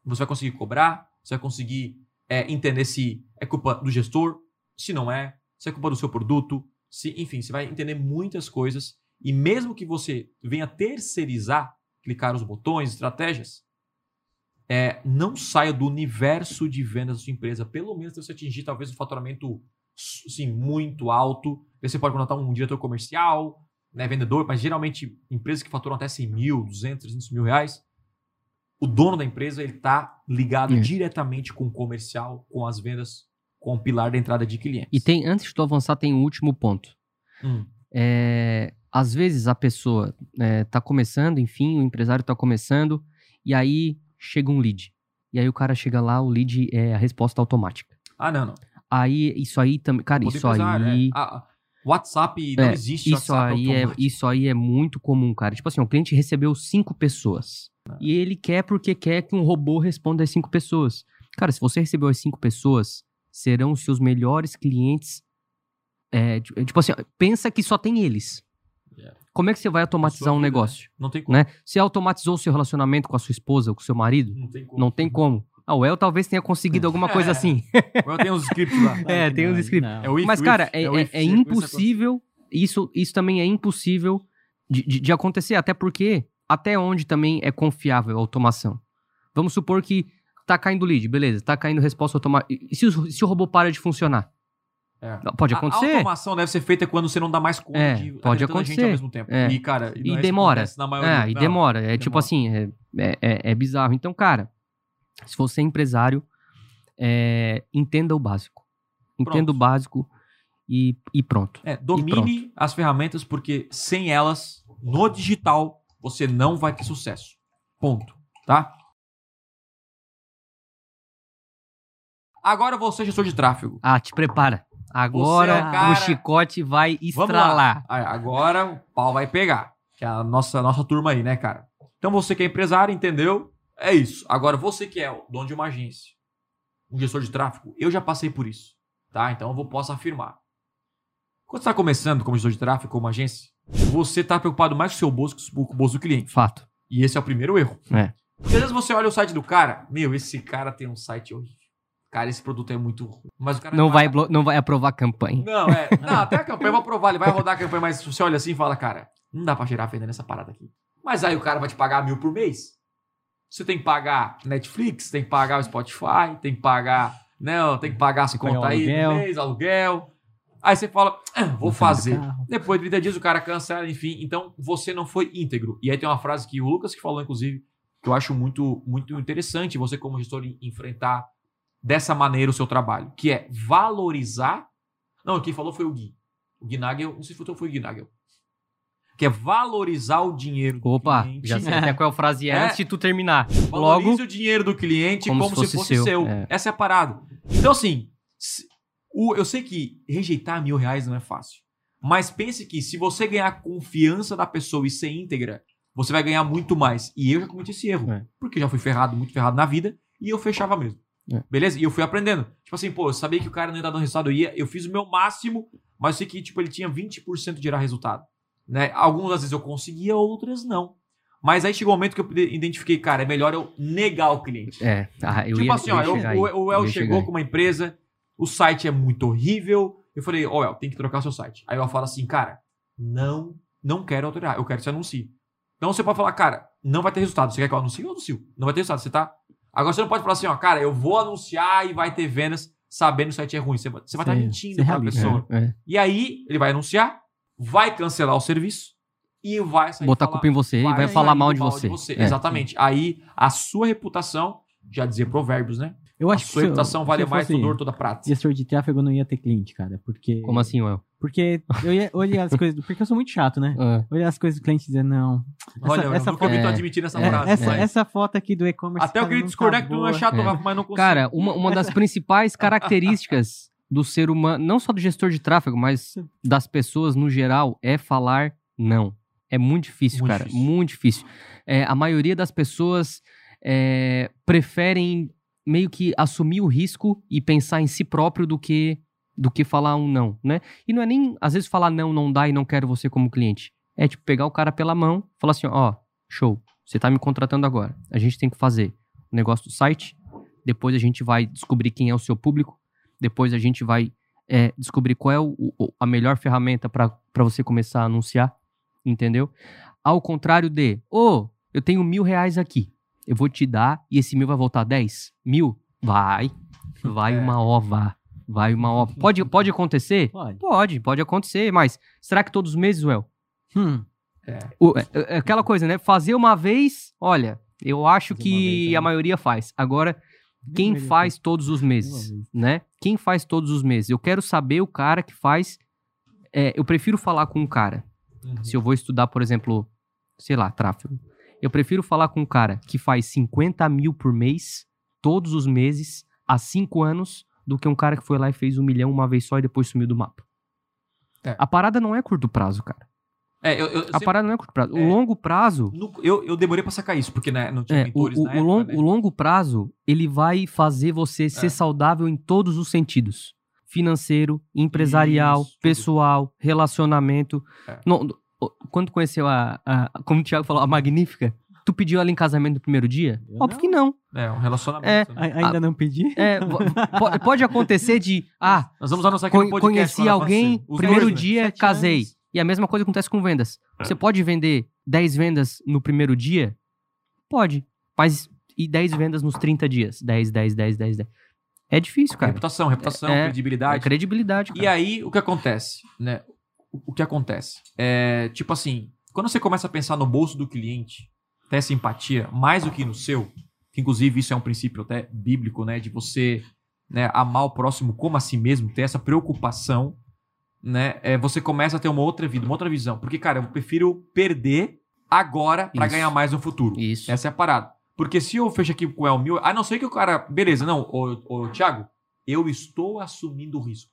Você vai conseguir cobrar, você vai conseguir é, entender se é culpa do gestor, se não é, se é culpa do seu produto, se, enfim, você vai entender muitas coisas. E mesmo que você venha terceirizar, clicar os botões, estratégias, é, não saia do universo de vendas da sua empresa. Pelo menos você atingir talvez um faturamento assim, muito alto. Você pode contratar um diretor comercial, né, vendedor, mas geralmente empresas que faturam até 100 mil, 200, 300 mil reais, o dono da empresa ele está ligado É. diretamente com o comercial, com as vendas, com o pilar da entrada de clientes. E tem, antes de tu avançar, tem um último ponto. Hum, É, às vezes a pessoa é, tá começando, enfim, o empresário tá começando, e aí chega um lead. E aí o cara chega lá, o lead é a resposta automática. Ah, não, não. Aí, isso aí também. Cara, Outro isso empresário, aí. é. Ah, ah, WhatsApp não É, existe Isso WhatsApp aí, é, isso aí é muito comum, cara. Tipo assim, o cliente recebeu cinco pessoas. E ele quer porque quer que um robô responda às cinco pessoas. Cara, se você recebeu as cinco pessoas, serão os seus melhores clientes. É, ti- tipo assim, pensa que só tem eles. Yeah. Como é que você vai automatizar um vida, negócio? Não tem como. Né? Você automatizou o seu relacionamento com a sua esposa, com o seu marido? Não tem como. Não tem como. Ah, o El talvez tenha conseguido alguma coisa É. assim. Eu tenho uns scripts lá. É, tem uns scripts. não. É o if, Mas, cara, if, é, é- é impossível. Isso, isso também é impossível de, de- de acontecer, até porque até onde também é confiável a automação. Vamos supor que tá caindo lead, beleza, tá caindo resposta automática. E se, o- se o robô para de funcionar? É. Pode A- A acontecer. automação deve ser feita quando você não dá mais conta É, de pode atender tanta gente acontecer. ao mesmo tempo. É. E, cara, E é demora. acontece Na maioria. É, e Não. demora. É tipo assim, é, é, é- é bizarro. Então, cara, se você é empresário, é, entenda o básico. Entenda Pronto. o básico e, e pronto. É, domine as ferramentas, porque sem elas, no digital, você não vai ter sucesso. Ponto. Tá? Agora você, gestor de tráfego. Ah, te prepara. Agora é o cara- o chicote vai estralar. Agora o pau vai pegar. Que é a nossa, nossa turma aí, né, cara? Então você que é empresário, entendeu? É isso. Agora você que é o dono de uma agência, um gestor de tráfego, eu já passei por isso. Tá? Então eu vou, posso afirmar. Quando você está começando como gestor de tráfego, como agência, você está preocupado mais com o seu bolso que com o bolso do cliente. Fato. E esse é o primeiro erro. É. Porque às vezes você olha o site do cara, meu, esse cara tem um site horrível. Cara, esse produto é muito ruim. Mas o cara Não vai, paga- blo- não vai aprovar a campanha. não, é. Não, até a campanha vou aprovar, ele vai rodar a campanha, mas você olha assim e fala, cara, não dá pra gerar venda nessa parada aqui. Mas aí o cara vai te pagar mil por mês. Você tem que pagar Netflix, tem que pagar o Spotify, tem que pagar. Né, tem que pagar as contas aí aluguel. mês, aluguel. Aí você fala, "Ah, vou fazer. Depois de 30 dias o cara cancela, enfim. Então você não foi íntegro. E aí tem uma frase que o Lucas que falou, inclusive, que eu acho muito, muito interessante você, como gestor, en- enfrentar dessa maneira o seu trabalho, que é valorizar. Não, quem falou foi o Gui. O Gui Nagel, não sei se foi foi o Gui Nagel. Que é valorizar o dinheiro do Opa, cliente. já sei até qual é a frase é, antes de tu terminar. Valorize Logo, o dinheiro do cliente como como, se se fosse fosse, seu. seu. É. Essa é a parada. Então, assim, o- eu sei que rejeitar mil reais não é fácil. Mas pense que se você ganhar a confiança da pessoa e ser íntegra, você vai ganhar muito mais. E eu já cometi esse erro. É. Porque eu já fui ferrado, muito ferrado na vida, e eu fechava mesmo. É. Beleza? E eu fui aprendendo. Tipo assim, pô, eu sabia que o cara não ia dar um resultado, eu ia, eu fiz o meu máximo, mas eu sei que, tipo, ele tinha 20% de gerar resultado. Né? Algumas vezes eu conseguia, outras não. Mas aí chegou um momento que eu identifiquei, cara, é melhor eu negar o cliente. é, ah, eu tipo ia, assim, eu ó, eu- o, o El chegou com uma empresa, o site é muito horrível. Eu falei, ó, El, tem que trocar seu site. Aí o El fala assim, cara, não, não quero alterar, eu quero que você anuncie. Então você pode falar, cara, não vai ter resultado. Você quer que eu anuncie? Eu anuncio. Não vai ter resultado, você tá. Agora você não pode falar assim, ó, cara, eu vou anunciar e vai ter vendas sabendo que o site é ruim. Você vai você vai estar Ser- mentindo pra realista. pessoa. É, é. E aí ele vai anunciar, vai cancelar o serviço e vai sair Botar a falar- culpa em você e vai falar mal de mal você. É. Exatamente. Aí a sua reputação, já dizia provérbios, né? Eu A acho que sua eu- reputação se vale eu mais fosse tudo ouro, toda prata. Gestor de tráfego eu não ia ter cliente, cara. Porque. Como assim, Well? Porque eu ia olhar as coisas. Porque eu sou muito chato, né? Ah, Olhar as coisas do cliente e dizer, não. Olha, eu essa nunca vi tu foto- admitir essa É, frase. essa, mas- essa foto aqui do e-commerce. Até eu cara, queria não discordar tá que tu não é chato, É. Rafa, mas não consigo. Cara, uma, uma das principais características do ser humano, não só do gestor de tráfego, mas das pessoas no geral, é falar não. É muito difícil, Muito cara. difícil. Muito difícil. É, a maioria das pessoas é, preferem meio que assumir o risco e pensar em si próprio do que do que falar um não, né? E não é nem, às vezes, falar não, não dá e não quero você como cliente. É tipo pegar o cara pela mão, falar assim, ó, show, você tá me contratando agora. A gente tem que fazer o negócio do site, depois a gente vai descobrir quem é o seu público, depois a gente vai é, descobrir qual é o- o- a melhor ferramenta para você começar a anunciar, entendeu? Ao contrário de, ô, eu tenho mil reais aqui, eu vou te dar e esse mil vai voltar 10 mil? Vai, vai É. uma ova, vai uma ova. Pode, pode acontecer? Pode. Pode, pode acontecer, mas será que todos os meses, Well? Hum, O- é- é aquela coisa, né? Fazer uma vez, olha, eu acho Fazer que vez, a né? maioria faz. Agora, quem faz todos os meses, né? Quem faz todos os meses? Eu quero saber o cara que faz. é, eu prefiro falar com um cara. Uhum. Se eu vou estudar, por exemplo, sei lá, tráfego. Eu prefiro falar com um cara que faz 50 mil por mês, todos os meses, há cinco anos, do que um cara que foi lá e fez um milhão uma vez só e depois sumiu do mapa. É. A parada não é curto prazo, cara. É, eu, eu, A sempre- parada não é curto prazo. O É. longo prazo. no- eu, eu demorei pra sacar isso, porque né, não tinha É, o, mentores o- na o época, long- né? o longo prazo, ele vai fazer você ser É. saudável em todos os sentidos. Financeiro, empresarial, Isso, tudo. pessoal, relacionamento. É. Não, o- quando conheceu a, a- como o Thiago falou, a Magnífica, tu pediu ela em casamento no primeiro dia? Eu Óbvio que não. É, um relacionamento. É, né? A- Ainda não pedi? É, pode acontecer de, ah, Nós vamos anunciar aqui no Con- podcast. conheci alguém, primeiro dois, né? dia, casei. anos. E a mesma coisa acontece com vendas. É. Você pode vender 10 vendas no primeiro dia? Pode. Mas e 10 vendas nos 30 dias? 10, 10, 10, 10, 10. É difícil, cara. Reputação, reputação, É, É credibilidade. credibilidade, cara. E aí, o que acontece, né? O, o que acontece? É, tipo assim, quando você começa a pensar no bolso do cliente, ter essa empatia, mais do que no seu, que inclusive isso é um princípio até bíblico, né? De você né, amar o próximo como a si mesmo, ter essa preocupação, né? É, você começa a ter uma outra vida, uma outra visão. Porque, cara, eu prefiro perder agora pra Isso. ganhar mais no futuro. Isso. Essa é a parada. Porque se eu fecho aqui com o El Mil, a não ser que o cara. Beleza, não, ô, ô, Thiago, eu estou assumindo o risco.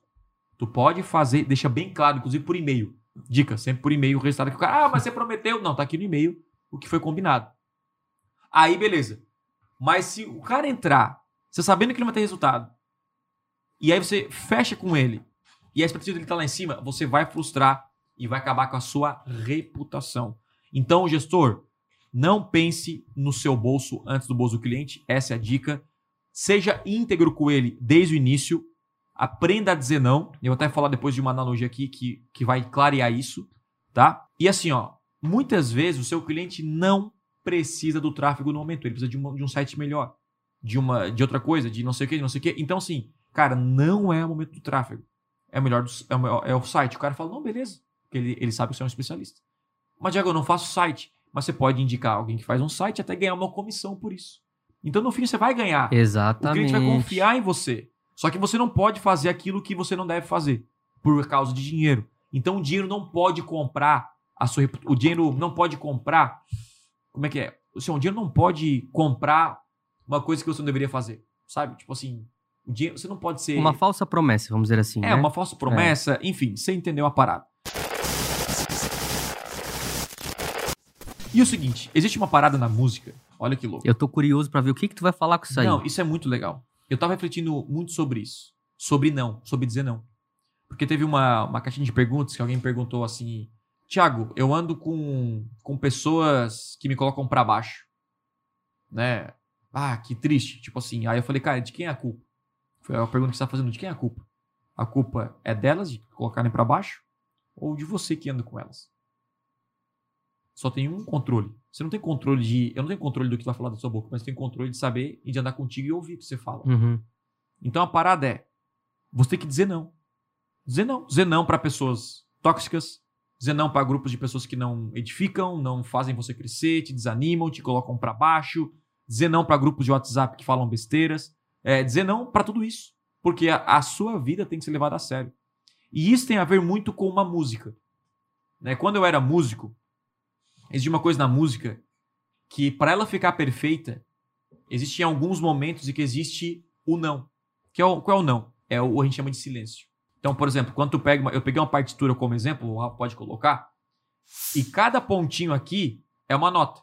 Tu pode fazer, deixa bem claro, inclusive por e-mail. Dica, sempre por e-mail o resultado que o cara. Ah, mas você prometeu. Não, tá aqui no e-mail o que foi combinado. Aí, beleza. Mas se o cara entrar, você sabendo que ele vai ter resultado, e aí você fecha com ele, e a expectativa dele tá lá em cima, você vai frustrar e vai acabar com a sua reputação. Então, gestor, não pense no seu bolso antes do bolso do cliente. Essa é a dica. Seja íntegro com ele desde o início. Aprenda a dizer não. Eu vou até falar depois de uma analogia aqui que, que vai clarear isso, tá? E assim, ó, muitas vezes o seu cliente não precisa do tráfego no momento. Ele precisa de, uma- de um site melhor, de uma, de outra coisa, de não sei o que, de não sei o que. Então, assim, cara, não é o momento do tráfego. É melhor do- é, o é o site. O cara fala, não, beleza. Porque ele, ele sabe que você é um especialista. Mas, Diego, eu não faço site. Mas você pode indicar alguém que faz um site até ganhar uma comissão por isso. Então, no fim, você vai ganhar. O Exatamente. cliente vai confiar em você. Só que você não pode fazer aquilo que você não deve fazer por causa de dinheiro. Então o dinheiro não pode comprar a sua, repu- o dinheiro não pode comprar. Como é que é? O seu dinheiro não pode comprar uma coisa que você não deveria fazer. Sabe? Tipo assim, o dinheiro, você não pode ser. Uma falsa promessa, vamos dizer assim. É, né? uma falsa promessa, enfim, você entendeu a parada. E o seguinte, existe uma parada na música, olha que louco. Eu tô curioso pra ver o que, que tu vai falar com isso aí. Não, isso é muito legal. Eu tava refletindo muito sobre isso. Sobre não, sobre dizer não. Porque teve uma, uma caixinha de perguntas que alguém perguntou assim: Tiago, eu ando com, com pessoas que me colocam pra baixo. Né? Ah, que triste. Tipo assim. Aí eu falei, cara, de quem é a culpa? Foi a pergunta que você tá fazendo: de quem é a culpa? A culpa é delas de colocarem pra baixo? Ou de você que anda com elas? Só tem um controle. Você não tem controle de. Eu não tenho controle do que vai falar da sua boca, mas tem controle de saber e de andar contigo e ouvir o que você fala. Uhum. Então a parada é: você tem que dizer não. Dizer não. Dizer não para pessoas tóxicas. Dizer não para grupos de pessoas que não edificam, não fazem você crescer, te desanimam, te colocam para baixo. Dizer não para grupos de WhatsApp que falam besteiras. É, dizer não para tudo isso. Porque a, a sua vida tem que ser levada a sério. E isso tem a ver muito com uma música. Né? Quando eu era músico, existe uma coisa na música que, para ela ficar perfeita, existem alguns momentos em que existe o não. Que é o, qual é o não? É o a gente chama de silêncio. Então, por exemplo, quando tu pega uma, eu peguei uma partitura como exemplo, o Rafa pode colocar, e cada pontinho aqui é uma nota.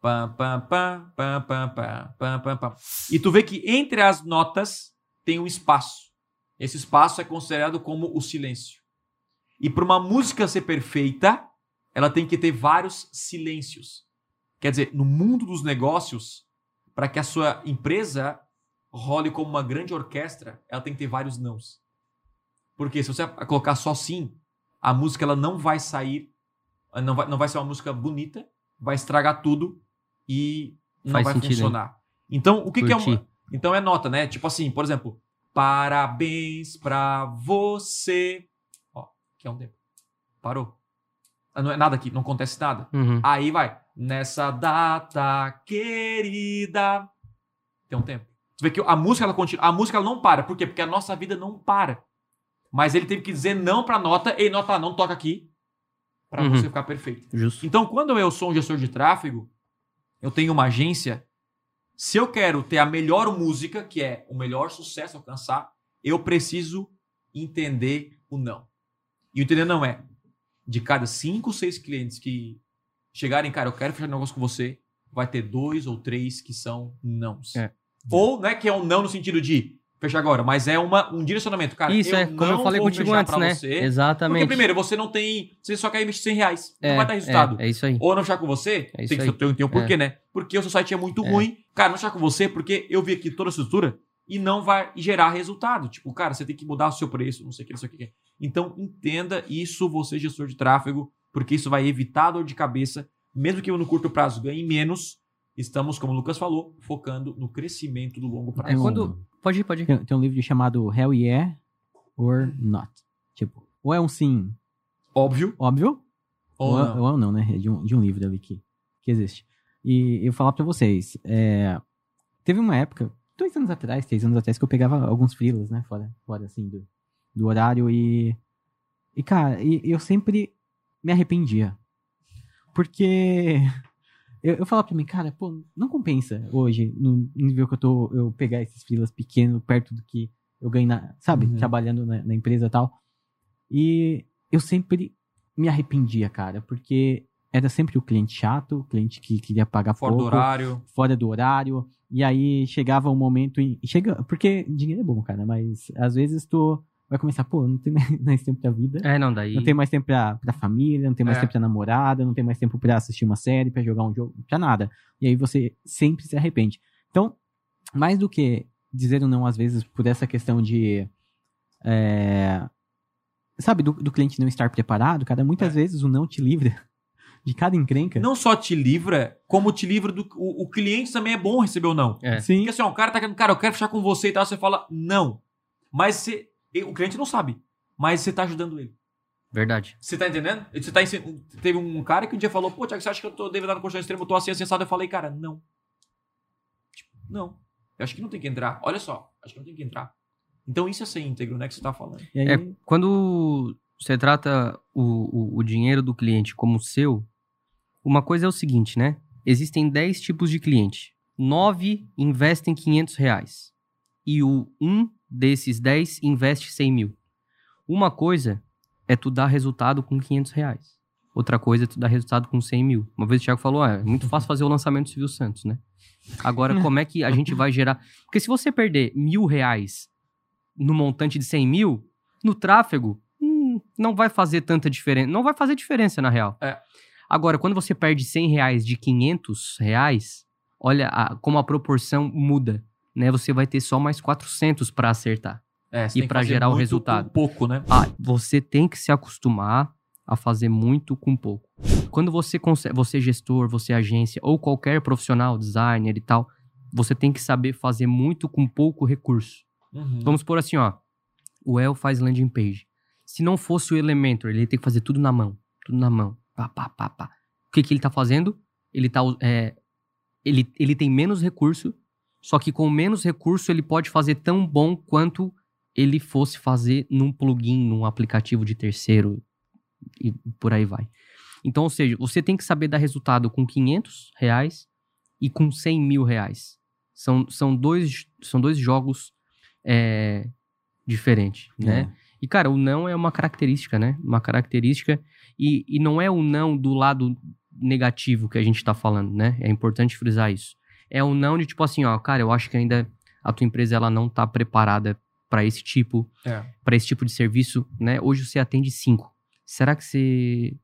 Pam, pam, pam, pam, pam, pam, pam, pam, pam. E tu vê que entre as notas tem um espaço. Esse espaço é considerado como o silêncio. E para uma música ser perfeita, ela tem que ter vários silêncios. Quer dizer, no mundo dos negócios, para que a sua empresa role como uma grande orquestra, ela tem que ter vários nãos. Porque se você colocar só sim, a música ela não vai sair, não vai, não vai ser uma música bonita, vai estragar tudo e não Faz vai sentido, funcionar. Então, o que, que é uma. Então é nota, né? Tipo assim, por exemplo, parabéns pra você. Ó, que é um tempo. Parou. Ah, Não é nada aqui, não acontece nada. Uhum. Aí vai. Nessa data querida. Tem um tempo. Você vê que a música ela continua. A música ela não para. Por quê? Porque a nossa vida não para. Mas ele teve que dizer não pra nota. Ei, nota, não toca aqui. Pra Uhum. você ficar perfeito. Justo. Então, quando eu sou um gestor de tráfego, eu tenho uma agência. Se eu quero ter a melhor música, que é o melhor sucesso alcançar, eu preciso entender o não. E o entender não é de cada cinco, seis clientes que chegarem, cara, eu quero fechar um negócio com você, vai ter dois ou três que são nãos. É. Ou não é que é um não no sentido de fechar agora, mas é uma, um direcionamento. Cara, Isso eu é, como eu não falei vou contigo fechar antes, pra né? Você, Exatamente. porque primeiro, você não tem. Você só quer investir 100 reais. é, não vai dar resultado. É, é isso aí. Ou não fechar com você, É isso tem que ter, tem um porquê, né? Porque o seu site é muito É. ruim. Cara, não fechar com você porque eu vi aqui toda a estrutura e não vai gerar resultado. Tipo, cara, você tem que mudar o seu preço, não sei o que, não sei o que. Então, entenda isso, você, gestor de tráfego, porque isso vai evitar a dor de cabeça, mesmo que eu no curto prazo ganhe menos. Estamos, como o Lucas falou, focando no crescimento do longo É prazo. Um- quando. Pode ir, pode ir. Tem, tem um livro chamado Hell Yeah or Not. Tipo, ou é um sim Óbvio. óbvio, Ou ou, não. ou não, né? É de um, de um livro ali que, que existe. E eu vou falar pra vocês, é, teve uma época, dois anos atrás, três anos atrás, que eu pegava alguns freelas, né? Fora, fora assim, do, do horário e... E, cara, e, eu sempre me arrependia. Porque... Eu, eu falava pra mim, cara, pô, não compensa hoje, no nível que eu tô, eu pegar esses freelas pequenos perto do que eu ganho, na, sabe? Uhum. Trabalhando na, na empresa e tal. E eu sempre me arrependia, cara, porque era sempre o cliente chato, o cliente que queria pagar Fora do pouco, horário. fora do horário, e aí chegava um momento e chega, porque dinheiro é bom, cara, mas às vezes tu vai começar, pô, não tem mais tempo pra vida, É, não, daí. não tem mais tempo pra, pra família, não tem mais É. tempo pra namorada, não tem mais tempo pra assistir uma série, pra jogar um jogo, pra nada. E aí você sempre se arrepende. Então, mais do que dizer ou não, às vezes, por essa questão de. é, sabe, do, do cliente não estar preparado, cara, muitas É. vezes o não te livra de cada encrenca. Não só te livra, como te livra do. O, o cliente também é bom receber o não. É. Sim. Porque assim, ó, o cara tá querendo, cara, eu quero fechar com você e tal, você fala não. Mas você, o cliente não sabe, mas você tá ajudando ele. Verdade. Você tá entendendo? Você tá ensin- Teve um cara que um dia falou, pô, Tiago, você acha que eu tô devedado no colchão extremo, eu tô assim, acessado? Eu falei, cara, não. Tipo, não. Eu acho que não tem que entrar. Olha só, acho que não tem que entrar. Então isso é ser íntegro, né, que você tá falando. E aí, É, quando você trata o, o, o dinheiro do cliente como seu, uma coisa é o seguinte, né? Existem 10 tipos de cliente. 9 investem 500 reais. E o um desses 10 investe 100 mil. Uma coisa é tu dar resultado com 500 reais. Outra coisa é tu dar resultado com 100 mil. Uma vez o Thiago falou, ah, é muito fácil fazer o lançamento do Silvio Santos, né? Agora, como é que a gente vai gerar... Porque se você perder mil reais no montante de 100 mil, no tráfego, hum, não vai fazer tanta diferença. Não vai fazer diferença, na real. É. Agora, quando você perde 100 reais de 500 reais, olha a- como a proporção muda, né? Você vai ter só mais 400 para acertar. É, E tem fazer gerar o resultado. com pouco, né? Ah, você tem que se acostumar a fazer muito com pouco. Quando você consegue, você é gestor, você é agência ou qualquer profissional, designer e tal, você tem que saber fazer muito com pouco recurso. Uhum. Vamos por assim, ó. O El faz landing page. Se não fosse o Elementor, ele ter que fazer tudo na mão. Tudo na mão. Pá, pá, pá, pá. O que, que ele tá fazendo? Ele tá. é, ele, ele tem menos recurso, só que com menos recurso ele pode fazer tão bom quanto ele fosse fazer num plugin, num aplicativo de terceiro e por aí vai. Então, ou seja, você tem que saber dar resultado com 500 reais e com 100 mil reais. São, são, dois, são dois jogos é, diferentes, né? E, cara, o não é uma característica, né? Uma característica. E, e não é o não do lado negativo que a gente tá falando, né? É importante frisar isso. É o não de tipo assim, ó, cara, eu acho que ainda a tua empresa ela não tá preparada para esse tipo, É. para esse tipo de serviço, né? Hoje você atende cinco. Será que você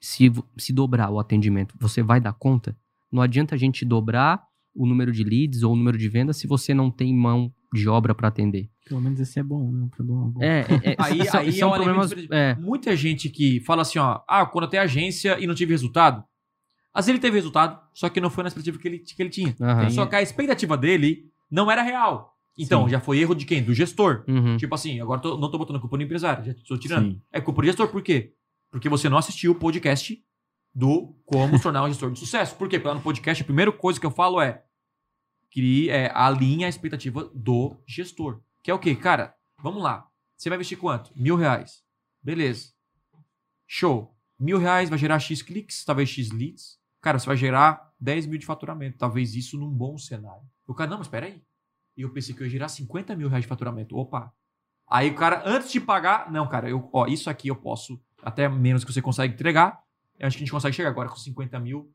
se, se dobrar o atendimento, você vai dar conta? Não adianta a gente dobrar o número de leads ou o número de vendas se você não tem mão de obra para atender. Pelo menos esse é bom, né? Um problema bom. É, é, é, Aí, são, aí são é um problemas. É, Muita gente que fala assim, ó, ah, quando eu tenho agência e não tive resultado. Às vezes ele teve resultado, só que não foi na expectativa que ele, que ele tinha. aham. Só que a expectativa dele não era real. Então, Sim. já foi erro de quem? Do gestor. Uhum. Tipo assim, agora tô- não tô botando culpa no empresário, já estou tirando. Sim. É culpa do gestor, por quê? Porque você não assistiu o podcast do Como Tornar um Gestor de Sucesso. Por quê? Porque lá no podcast, a primeira coisa que eu falo é que é, alinha a expectativa do gestor. Que é o quê? Cara, vamos lá. Você vai investir quanto? Mil reais. Beleza. Show. Mil reais vai gerar X cliques, talvez X leads. Cara, você vai gerar 10 mil de faturamento. Talvez isso num bom cenário. O cara, não, mas espera aí. E eu pensei que eu ia gerar 50 mil reais de faturamento. Opa. Aí o cara, antes de pagar, não, cara, eu, ó, isso aqui eu posso, até menos que você consegue entregar. Eu acho que a gente consegue chegar agora com 50 mil.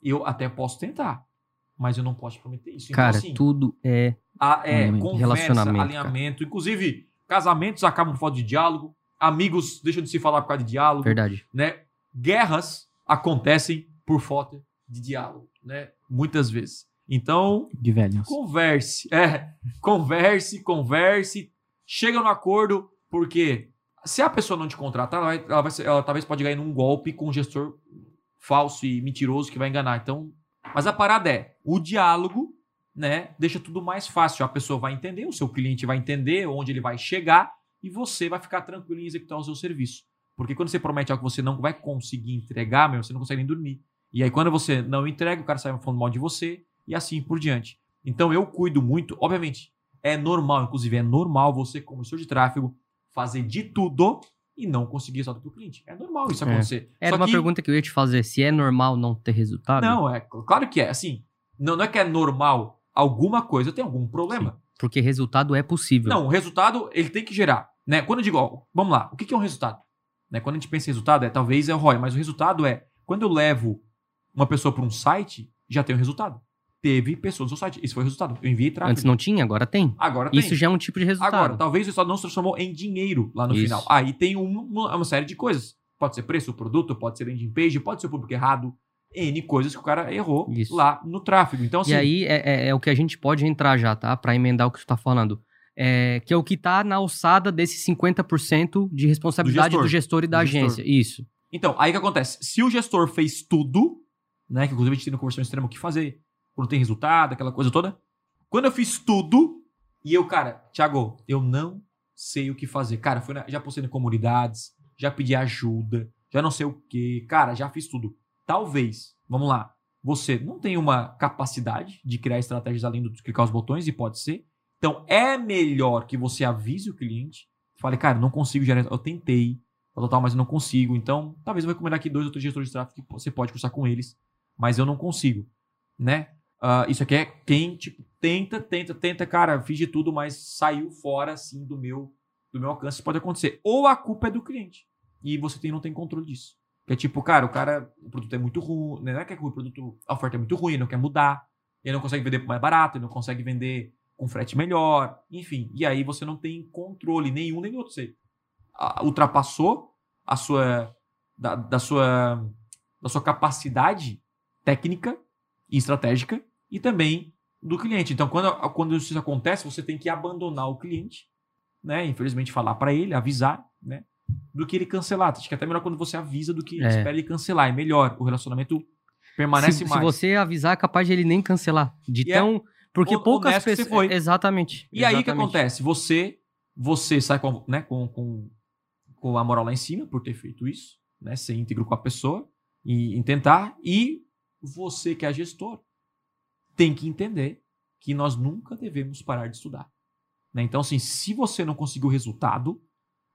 Eu até posso tentar. Mas eu não posso te prometer isso. Cara, então, assim, tudo é. a, é, conversa, Relacionamento, alinhamento. Inclusive, casamentos acabam por falta de diálogo. Amigos deixam de se falar por causa de diálogo. Verdade. Né? Guerras acontecem por falta de diálogo, né? Muitas vezes. Então, De velhos. converse. É, converse, converse. Chega no acordo, porque se a pessoa não te contratar, ela, vai, ela vai ela talvez pode ganhar num golpe com um gestor falso e mentiroso que vai enganar. Então, mas a parada é, o diálogo, né, deixa tudo mais fácil. A pessoa vai entender, o seu cliente vai entender onde ele vai chegar e você vai ficar tranquilo em executar o seu serviço. Porque quando você promete algo que você não vai conseguir entregar, meu, você não consegue nem dormir. E aí quando você não entrega, o cara sai falando mal de você e assim por diante. Então eu cuido muito, obviamente, é normal, inclusive é normal você como gestor de tráfego fazer de tudo e não conseguir resultado para o cliente. É normal isso É. acontecer. Era Só uma que- pergunta que eu ia te fazer. Se é normal não ter resultado? Não, é claro que é. Assim, não, não é que é normal. Alguma coisa tem algum problema. Porque resultado é possível. Não, o resultado ele tem que gerar. Né? Quando eu digo, ó, vamos lá, o que que é um resultado? Né? Quando a gente pensa em resultado, é talvez é o ROI, mas o resultado é quando eu levo uma pessoa para um site, já tem um resultado. Teve pessoas no seu site. Esse foi o resultado. Eu enviei tráfego. Antes não tinha, agora tem. Agora tem. Isso já é um tipo de resultado. Agora, talvez o resultado não se transformou em dinheiro lá no Isso. final. Aí tem um- uma, uma série de coisas. Pode ser preço do produto, pode ser landing page, pode ser o público errado. N coisas que o cara errou Isso. lá no tráfego. Então, assim, E aí é, é- é o que a gente pode entrar já, tá? Pra emendar o que tu tá falando. É, que é o que tá na alçada desse 50% de responsabilidade Do do gestor. gestor, e da Do gestor. agência. Isso. Então, aí o que acontece? Se o gestor fez tudo, né? Que inclusive a gente tem no conversão extrema o que fazer, quando tem resultado, aquela coisa toda. Quando eu fiz tudo, e eu, cara, Thiago, eu não sei o que fazer. Cara, na- já postei em comunidades, já pedi ajuda, já não sei o que. Cara, já fiz tudo. Talvez, vamos lá, você não tem uma capacidade de criar estratégias além de clicar os botões, e pode ser. Então, é melhor que você avise o cliente, fale, cara, não consigo gerar. Eu tentei, total, mas eu não consigo. Então, talvez eu vou recomendar aqui dois ou três gestores de tráfego que você pode conversar com eles, mas eu não consigo, né? Ah, isso aqui é quem, tipo, tenta, tenta, tenta, cara, fiz de tudo, mas saiu fora, assim, do meu, do meu alcance. Isso pode acontecer. Ou a culpa é do cliente. E você tem, não tem controle disso. Que é tipo, cara, o cara, o produto é muito ruim, né? não é que é ruim, o produto, a oferta é muito ruim, não quer mudar, ele não consegue vender mais barato, ele não consegue vender com frete melhor, enfim. E aí você não tem controle nenhum nem outro. Você ah, ultrapassou a sua da, da sua da sua capacidade técnica e estratégica e também do cliente. Então, quando, quando isso acontece, você tem que abandonar o cliente, né? Infelizmente, falar para ele, avisar, né? Do que ele cancelar. Acho que é até melhor quando você avisa do que É. espera ele cancelar. É melhor. O relacionamento permanece se, se mais. você avisar, é capaz de ele nem cancelar. De E é tão. Porque o- poucas pessoas. foi. Exatamente. E aí o que exatamente. acontece? Você você sai com, né, com, com, com a moral lá em cima por ter feito isso, né? Ser íntegro com a pessoa e, em tentar. E você que é gestor tem que entender que nós nunca devemos parar de estudar. né? Então, assim, se você não conseguiu o resultado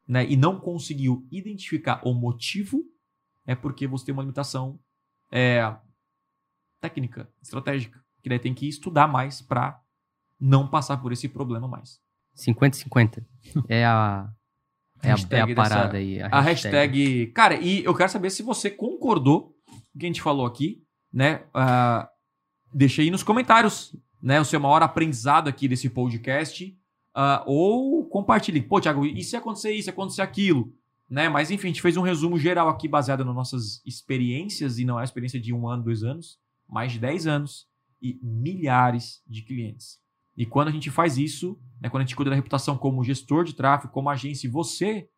né, e não conseguiu identificar o motivo, é porque você tem uma limitação é, técnica, estratégica. Que daí tem que estudar mais para não passar por esse problema mais. 50-50. É a. É a, é a Hashtag parada dessa- aí. A hashtag. Cara, e eu quero saber se você concordou com o que a gente falou aqui, né? Ah, deixa aí nos comentários, né? O seu maior aprendizado aqui desse podcast. ah, ou compartilhe. Pô, Thiago, e se acontecer isso, acontecer aquilo? Né? Mas enfim, a gente fez um resumo geral aqui baseado nas nossas experiências, e não é a experiência de um ano, dois anos, mais de 10 anos e milhares de clientes. E quando a gente faz isso, né, quando a gente cuida da reputação como gestor de tráfego, como agência, e você,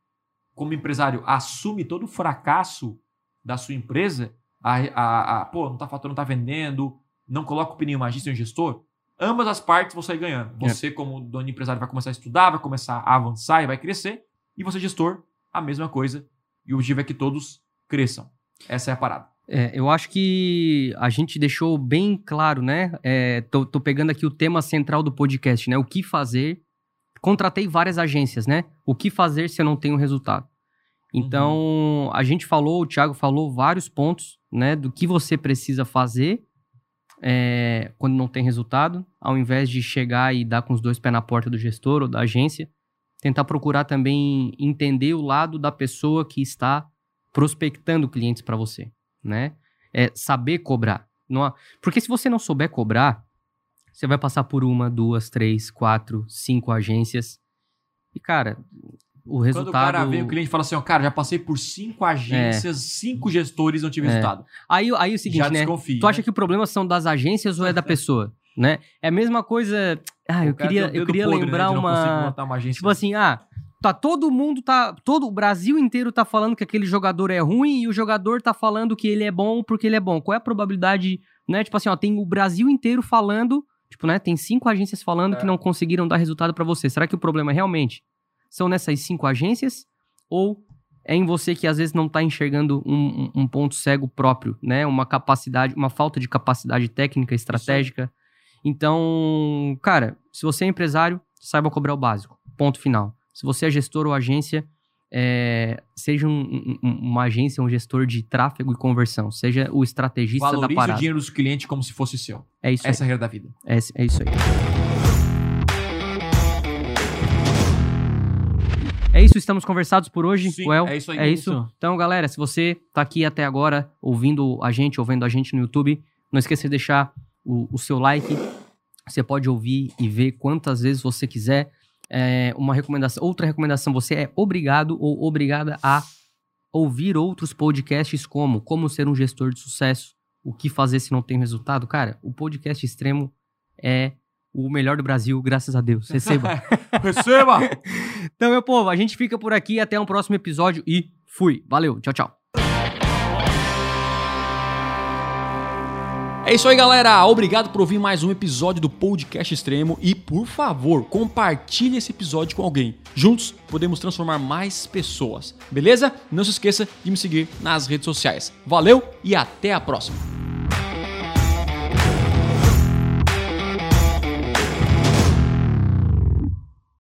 como empresário, assume todo o fracasso da sua empresa, a, a, a- pô, não tá faturando, não tá vendendo, não coloca opinião em uma agência e um gestor, ambas as partes vão sair ganhando. Você, como dono empresário, vai começar a estudar, vai começar a avançar e vai crescer, e você, gestor, a mesma coisa. E o objetivo é que todos cresçam. Essa é a parada. É, eu acho que a gente deixou bem claro, né? É, tô, tô pegando aqui o tema central do podcast, né? O que fazer. Contratei várias agências, né? O que fazer se eu não tenho resultado? Então, a gente falou, o Thiago falou vários pontos, né? Do que você precisa fazer é, quando não tem resultado, ao invés de chegar e dar com os dois pés na porta do gestor ou da agência. Tentar procurar também entender o lado da pessoa que está prospectando clientes para você né? É saber cobrar. Não há- Porque se você não souber cobrar, você vai passar por uma, duas, três, quatro, cinco agências. E, cara, o Quando resultado. o cara vem, o cliente fala assim, ó, cara, já passei por cinco agências, cinco gestores, não tive É. resultado. Aí, aí é o seguinte, já né? desconfia. Tu acha que o problema são das agências ou é da pessoa? né? É a mesma coisa. Ah, eu queria, eu queria lembrar uma. uma agência. Tipo assim, ah, tá todo mundo tá, todo o Brasil inteiro tá falando que aquele jogador é ruim e o jogador tá falando que ele é bom porque ele é bom. Qual é a probabilidade, né? Tipo assim, ó, tem o Brasil inteiro falando, tipo, né, tem cinco agências falando É. que não conseguiram dar resultado pra você. Será que o problema realmente são nessas cinco agências ou é em você que às vezes não tá enxergando um, um- ponto cego próprio, né? Uma capacidade, uma falta de capacidade técnica, estratégica. Então, cara, se você é empresário, saiba cobrar o básico. Ponto final. Se você é gestor ou agência, é, seja um- um- uma agência, um gestor de tráfego e conversão. Seja o estrategista da Valorize o parada. dinheiro dos clientes como se fosse seu. É isso Essa é a regra da vida. aí. É, é isso aí. É isso, estamos conversados por hoje, Sim, Well? é isso aí. É isso. Isso. Então, galera, se você tá aqui até agora ouvindo a gente, ouvindo a gente no YouTube, não esqueça de deixar o, o seu like. Você pode ouvir e ver quantas vezes você quiser. É, uma recomendação, outra recomendação, você é obrigado ou obrigada a ouvir outros podcasts como Como ser um gestor de sucesso, o que fazer se não tem resultado. Cara, o podcast extremo é o melhor do Brasil, graças a Deus. Receba. Receba! Então, meu povo, a gente fica por aqui. Até um próximo episódio e fui. Valeu, tchau, tchau. É isso aí, galera. Obrigado por ouvir mais um episódio do Podcast Extremo e, por favor, compartilhe esse episódio com alguém. Juntos podemos transformar mais pessoas. Beleza? Não se esqueça de me seguir nas redes sociais. Valeu e até a próxima.